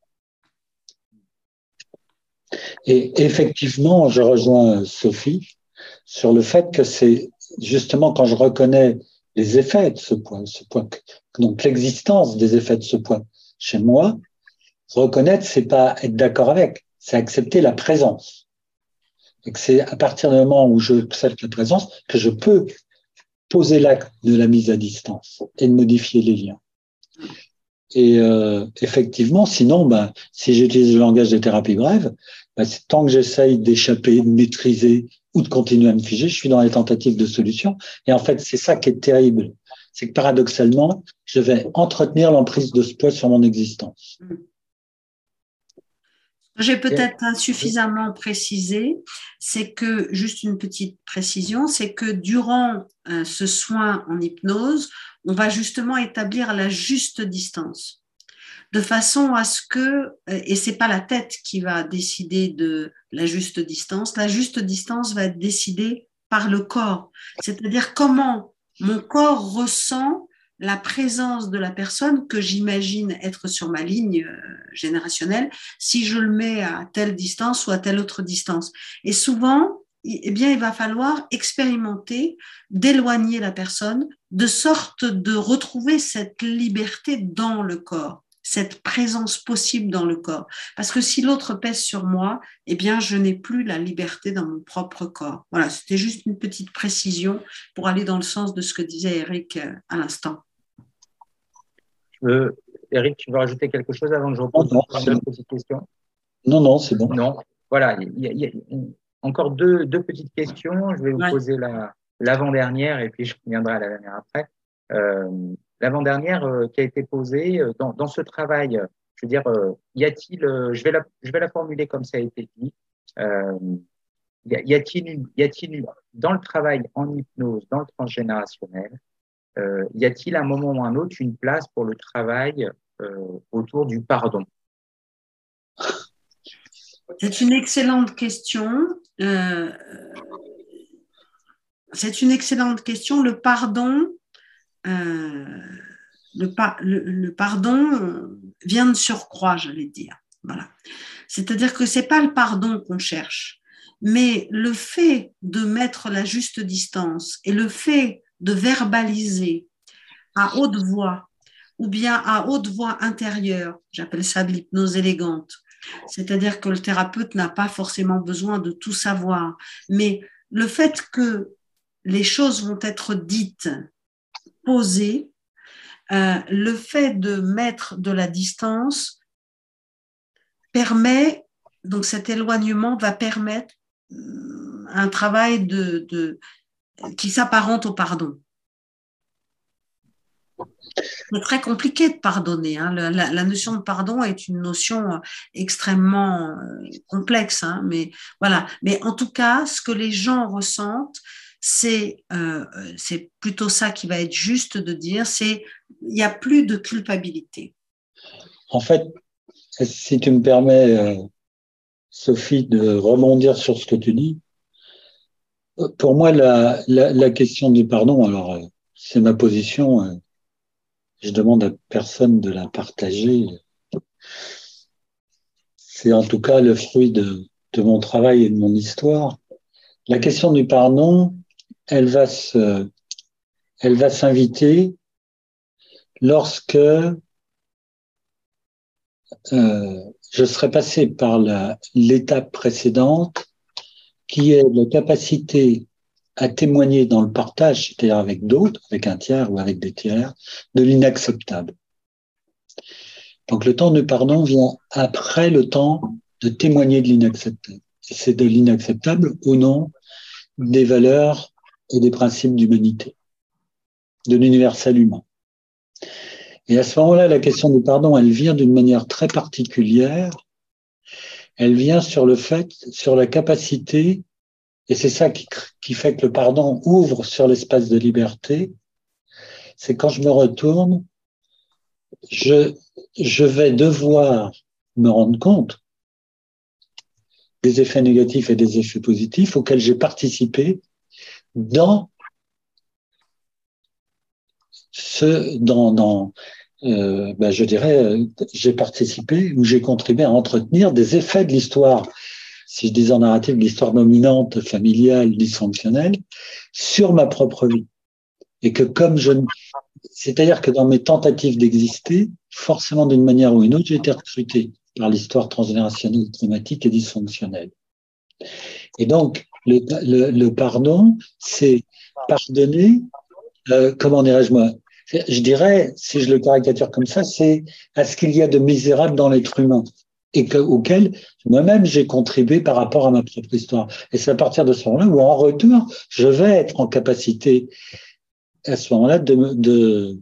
Speaker 2: Et effectivement, je rejoins Sophie sur le fait que c'est justement quand je reconnais les effets de ce point, ce point donc l'existence des effets de ce point chez moi, reconnaître, c'est pas être d'accord avec, c'est accepter la présence. Et que c'est à partir du moment où je accepte la présence que je peux poser l'acte de la mise à distance et de modifier les liens. Et euh, effectivement, sinon, ben, si j'utilise le langage de thérapie brève, ben, tant que j'essaye d'échapper, de maîtriser ou de continuer à me figer, je suis dans les tentatives de solution. Et en fait, c'est ça qui est terrible. C'est que paradoxalement, je vais entretenir l'emprise de ce poids sur mon existence.
Speaker 3: J'ai peut-être insuffisamment précisé, c'est que, juste une petite précision, c'est que durant euh, ce soin en hypnose, on va justement établir la juste distance de façon à ce que, euh, et c'est pas la tête qui va décider de la juste distance, la juste distance va être décidée par le corps, c'est-à-dire comment mon corps ressent la présence de la personne que j'imagine être sur ma ligne euh, générationnelle si je le mets à telle distance ou à telle autre distance. Et souvent, eh bien, il va falloir expérimenter d'éloigner la personne de sorte de retrouver cette liberté dans le corps cette présence possible dans le corps. Parce que si l'autre pèse sur moi, eh bien, je n'ai plus la liberté dans mon propre corps. Voilà, c'était juste une petite précision pour aller dans le sens de ce que disait Eric euh, à l'instant.
Speaker 1: Eric, tu veux rajouter quelque chose avant que je repose
Speaker 2: une petite question? Non, non, c'est bon.
Speaker 1: Non, voilà, il y a, encore deux, deux, petites questions. Je vais vous poser l'avant-dernière et puis je reviendrai à la dernière après. Euh, l'avant-dernière euh, qui a été posée euh, dans, dans, ce travail. Je veux dire, euh, y a-t-il, je vais la, je vais la formuler comme ça a été dit. y a-t-il, y a-t-il dans le travail en hypnose, dans le transgénérationnel, y a-t-il un moment ou un autre une place pour le travail autour du pardon?
Speaker 3: C'est une excellente question. Euh, c'est une excellente question. Le pardon, euh, le, pardon vient de surcroît, j'allais dire. Voilà. C'est-à-dire que c'est pas le pardon qu'on cherche, mais le fait de mettre la juste distance et le fait de verbaliser à haute voix ou bien à haute voix intérieure, j'appelle ça de l'hypnose élégante, c'est-à-dire que le thérapeute n'a pas forcément besoin de tout savoir, mais le fait que les choses vont être dites, posées, euh, le fait de mettre de la distance permet, donc cet éloignement va permettre euh, un travail de, qui s'apparente au pardon. C'est très compliqué de pardonner. Hein. La, notion de pardon est une notion euh, extrêmement complexe, hein. mais voilà. Mais en tout cas, ce que les gens ressentent, euh, c'est plutôt ça qui va être juste de dire, c'est il n'y a plus de culpabilité.
Speaker 2: En fait, si tu me permets, euh, Sophie, de rebondir sur ce que tu dis, pour moi, la, la, question du pardon, alors euh, c'est ma position, je demande à personne de la partager. C'est en tout cas le fruit de, mon travail et de mon histoire. La question du pardon, elle va se, elle va s'inviter lorsque euh, je serai passé par l'étape précédente, qui est la capacité à témoigner dans le partage, c'est-à-dire avec d'autres, avec un tiers ou avec des tiers, de l'inacceptable. Donc le temps de pardon vient après le temps de témoigner de l'inacceptable. C'est de l'inacceptable au nom des valeurs et des principes d'humanité, de l'universel humain. Et à ce moment-là, la question du pardon, elle vient d'une manière très particulière. Elle vient sur le fait, sur la capacité, et c'est ça qui, qui fait que le pardon ouvre sur l'espace de liberté, c'est quand je me retourne, je, je vais devoir me rendre compte des effets négatifs et des effets positifs auxquels j'ai participé dans ce, dans, dans euh, ben je dirais, j'ai participé ou j'ai contribué à entretenir des effets de l'histoire, si je disais en narratif, l'histoire dominante, familiale, dysfonctionnelle, sur ma propre vie. Et que comme je, c'est-à-dire que dans mes tentatives d'exister, forcément d'une manière ou d'une autre, j'ai été recruté par l'histoire transgénérationnelle, traumatique et dysfonctionnelle. Et donc, le, pardon, c'est pardonner, euh, comment dirais-je moi Je dirais, si je le caricature comme ça, c'est à ce qu'il y a de misérable dans l'être humain et que, auquel moi-même j'ai contribué par rapport à ma propre histoire. Et c'est à partir de ce moment-là où, en retour, je vais être en capacité, à ce moment-là, de, de,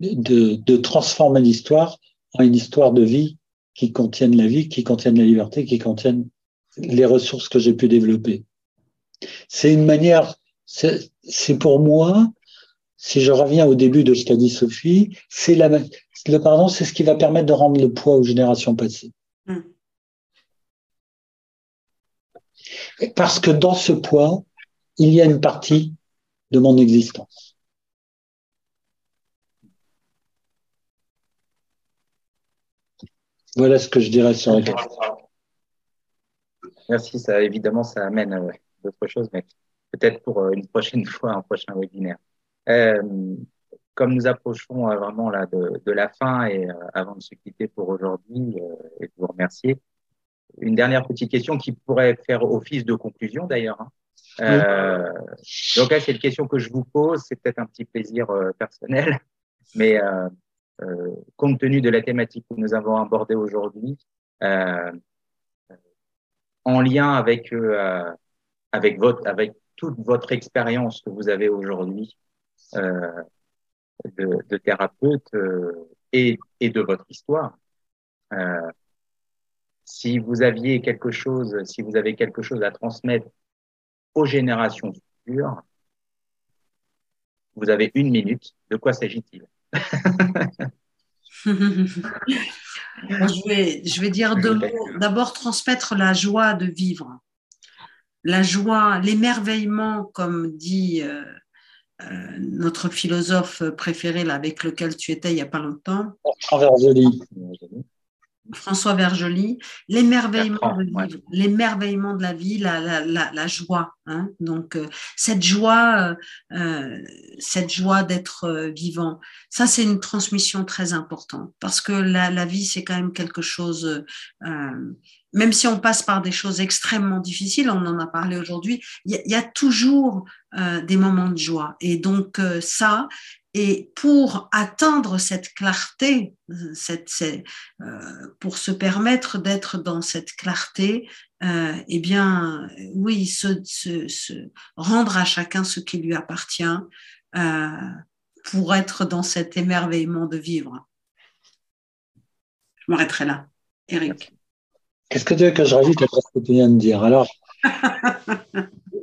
Speaker 2: de, de transformer l'histoire en une histoire de vie qui contienne la vie, qui contienne la liberté, qui contienne les ressources que j'ai pu développer. C'est une manière, c'est pour moi, si je reviens au début de ce qu'a dit Sophie, c'est le pardon, c'est ce qui va permettre de rendre le poids aux générations passées. Hmm. Parce que dans ce poids, il y a une partie de mon existence. Voilà ce que je dirais sur la question.
Speaker 1: Merci, ça évidemment ça amène euh, d'autres choses, mais peut-être pour euh, une prochaine fois, un prochain webinaire. Euh, comme nous approchons vraiment là de, la fin et avant de se quitter pour aujourd'hui et de vous remercier, une dernière petite question qui pourrait faire office de conclusion d'ailleurs. Hein. donc là, c'est une question que je vous pose, c'est peut-être un petit plaisir personnel, mais compte tenu de la thématique que nous avons abordée aujourd'hui, en lien avec, euh, avec, votre, avec toute votre expérience que vous avez aujourd'hui euh, de, thérapeute euh, et, et, de votre histoire. Euh, si vous aviez quelque chose, si vous avez quelque chose à transmettre aux générations futures, vous avez une minute. De quoi s'agit-il?
Speaker 3: Je, vais, je vais dire deux mots. D'abord, transmettre la joie de vivre. la joie, l'émerveillement, comme dit notre philosophe préféré là, avec lequel tu étais il n'y a pas longtemps. François Vergely, l'émerveillement de vivre, l'émerveillement de la vie, la, la, la, la joie. Hein. Donc euh, cette joie, euh, euh, cette joie d'être vivant, ça c'est une transmission très importante parce que la, la vie c'est quand même quelque chose. Même si on passe par des choses extrêmement difficiles, on en a parlé aujourd'hui, il y, a toujours des moments de joie. Et donc ça, et pour atteindre cette clarté, cette, euh, pour se permettre d'être dans cette clarté, euh, eh bien, oui, se, se, rendre à chacun ce qui lui appartient euh, pour être dans cet émerveillement de vivre. Je m'arrêterai là. Eric.
Speaker 2: Qu'est-ce que tu veux que je rajoute à ce que tu viens de dire? Alors,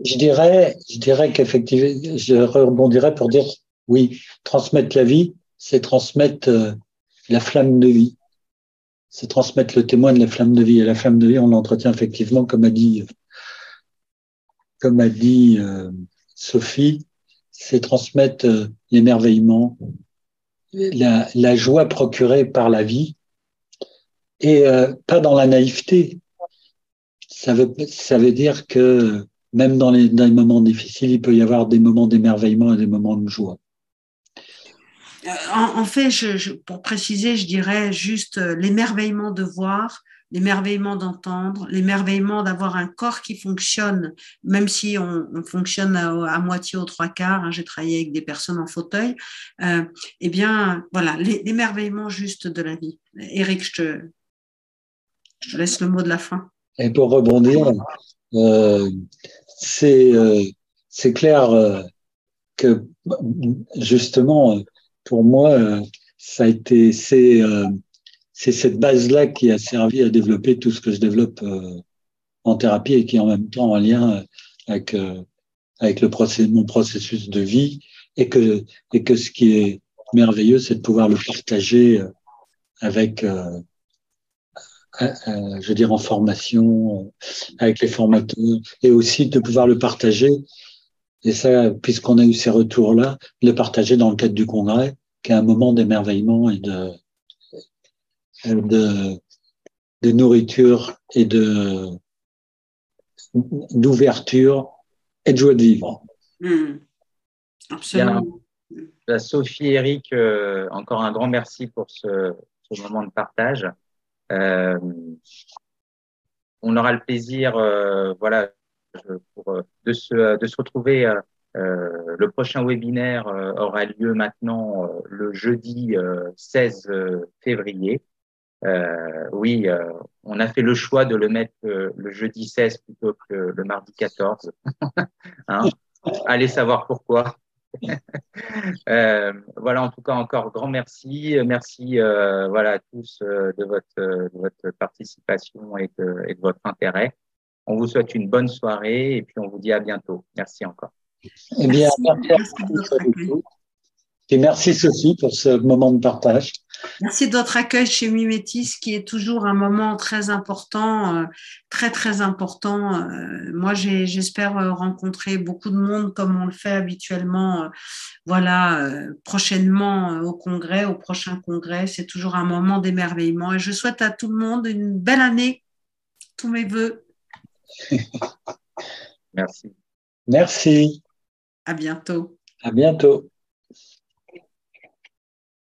Speaker 2: je dirais, je dirais qu'effectivement, je rebondirais pour dire oui, transmettre la vie, c'est transmettre euh, la flamme de vie. C'est transmettre le témoin de la flamme de vie. Et la flamme de vie, on l'entretient effectivement, comme a dit, comme a dit euh, Sophie, c'est transmettre euh, l'émerveillement, la, la, joie procurée par la vie, et pas dans la naïveté. Ça veut, dire que même dans les, moments difficiles, il peut y avoir des moments d'émerveillement et des moments de joie.
Speaker 3: Euh, en, fait, pour préciser, je dirais juste euh, l'émerveillement de voir, l'émerveillement d'entendre, l'émerveillement d'avoir un corps qui fonctionne, même si on, fonctionne à, moitié aux trois quarts. Hein, j'ai travaillé avec des personnes en fauteuil. Euh, eh bien, voilà, l'émerveillement juste de la vie. Eric, je te, je laisse le mot de la fin.
Speaker 2: Et pour rebondir, euh, c'est c'est clair que justement pour moi, euh, ça a été c'est euh, cette base-là qui a servi à développer tout ce que je développe euh, en thérapie et qui est en même temps en lien avec avec le mon processus de vie et que et que ce qui est merveilleux, c'est de pouvoir le partager avec je veux dire en formation avec les formateurs et aussi de pouvoir le partager et ça, puisqu'on a eu ces retours-là, le partager dans le cadre du congrès, qui est un moment d'émerveillement et de, de, de, nourriture et de d'ouverture et de joie de vivre.
Speaker 3: Mmh. Absolument.
Speaker 1: Bah, Sophie Eric, euh, encore un grand merci pour ce, ce moment de partage. Euh, on aura le plaisir, euh, voilà, euh, de, se, retrouver. Le prochain webinaire aura lieu maintenant le jeudi 16 février. oui, on a fait le choix de le mettre le jeudi 16 plutôt que le mardi 14. hein? Allez savoir pourquoi. euh, voilà, en tout cas, encore grand merci. Merci euh, voilà, à tous de, votre, de votre participation et de, et de votre intérêt. On vous souhaite une bonne soirée et puis on vous dit à bientôt. Merci encore.
Speaker 2: Eh bien, merci, et merci Sophie pour ce moment de partage.
Speaker 3: Merci de votre accueil chez Mimétis, qui est toujours un moment très important, euh, très très important. Euh, moi, j'espère euh, rencontrer beaucoup de monde comme on le fait habituellement. Voilà, prochainement au congrès, au prochain congrès, c'est toujours un moment d'émerveillement. Et je souhaite à tout le monde une belle année. Tous mes voeux.
Speaker 1: Merci.
Speaker 2: Merci.
Speaker 3: À bientôt.
Speaker 2: À bientôt.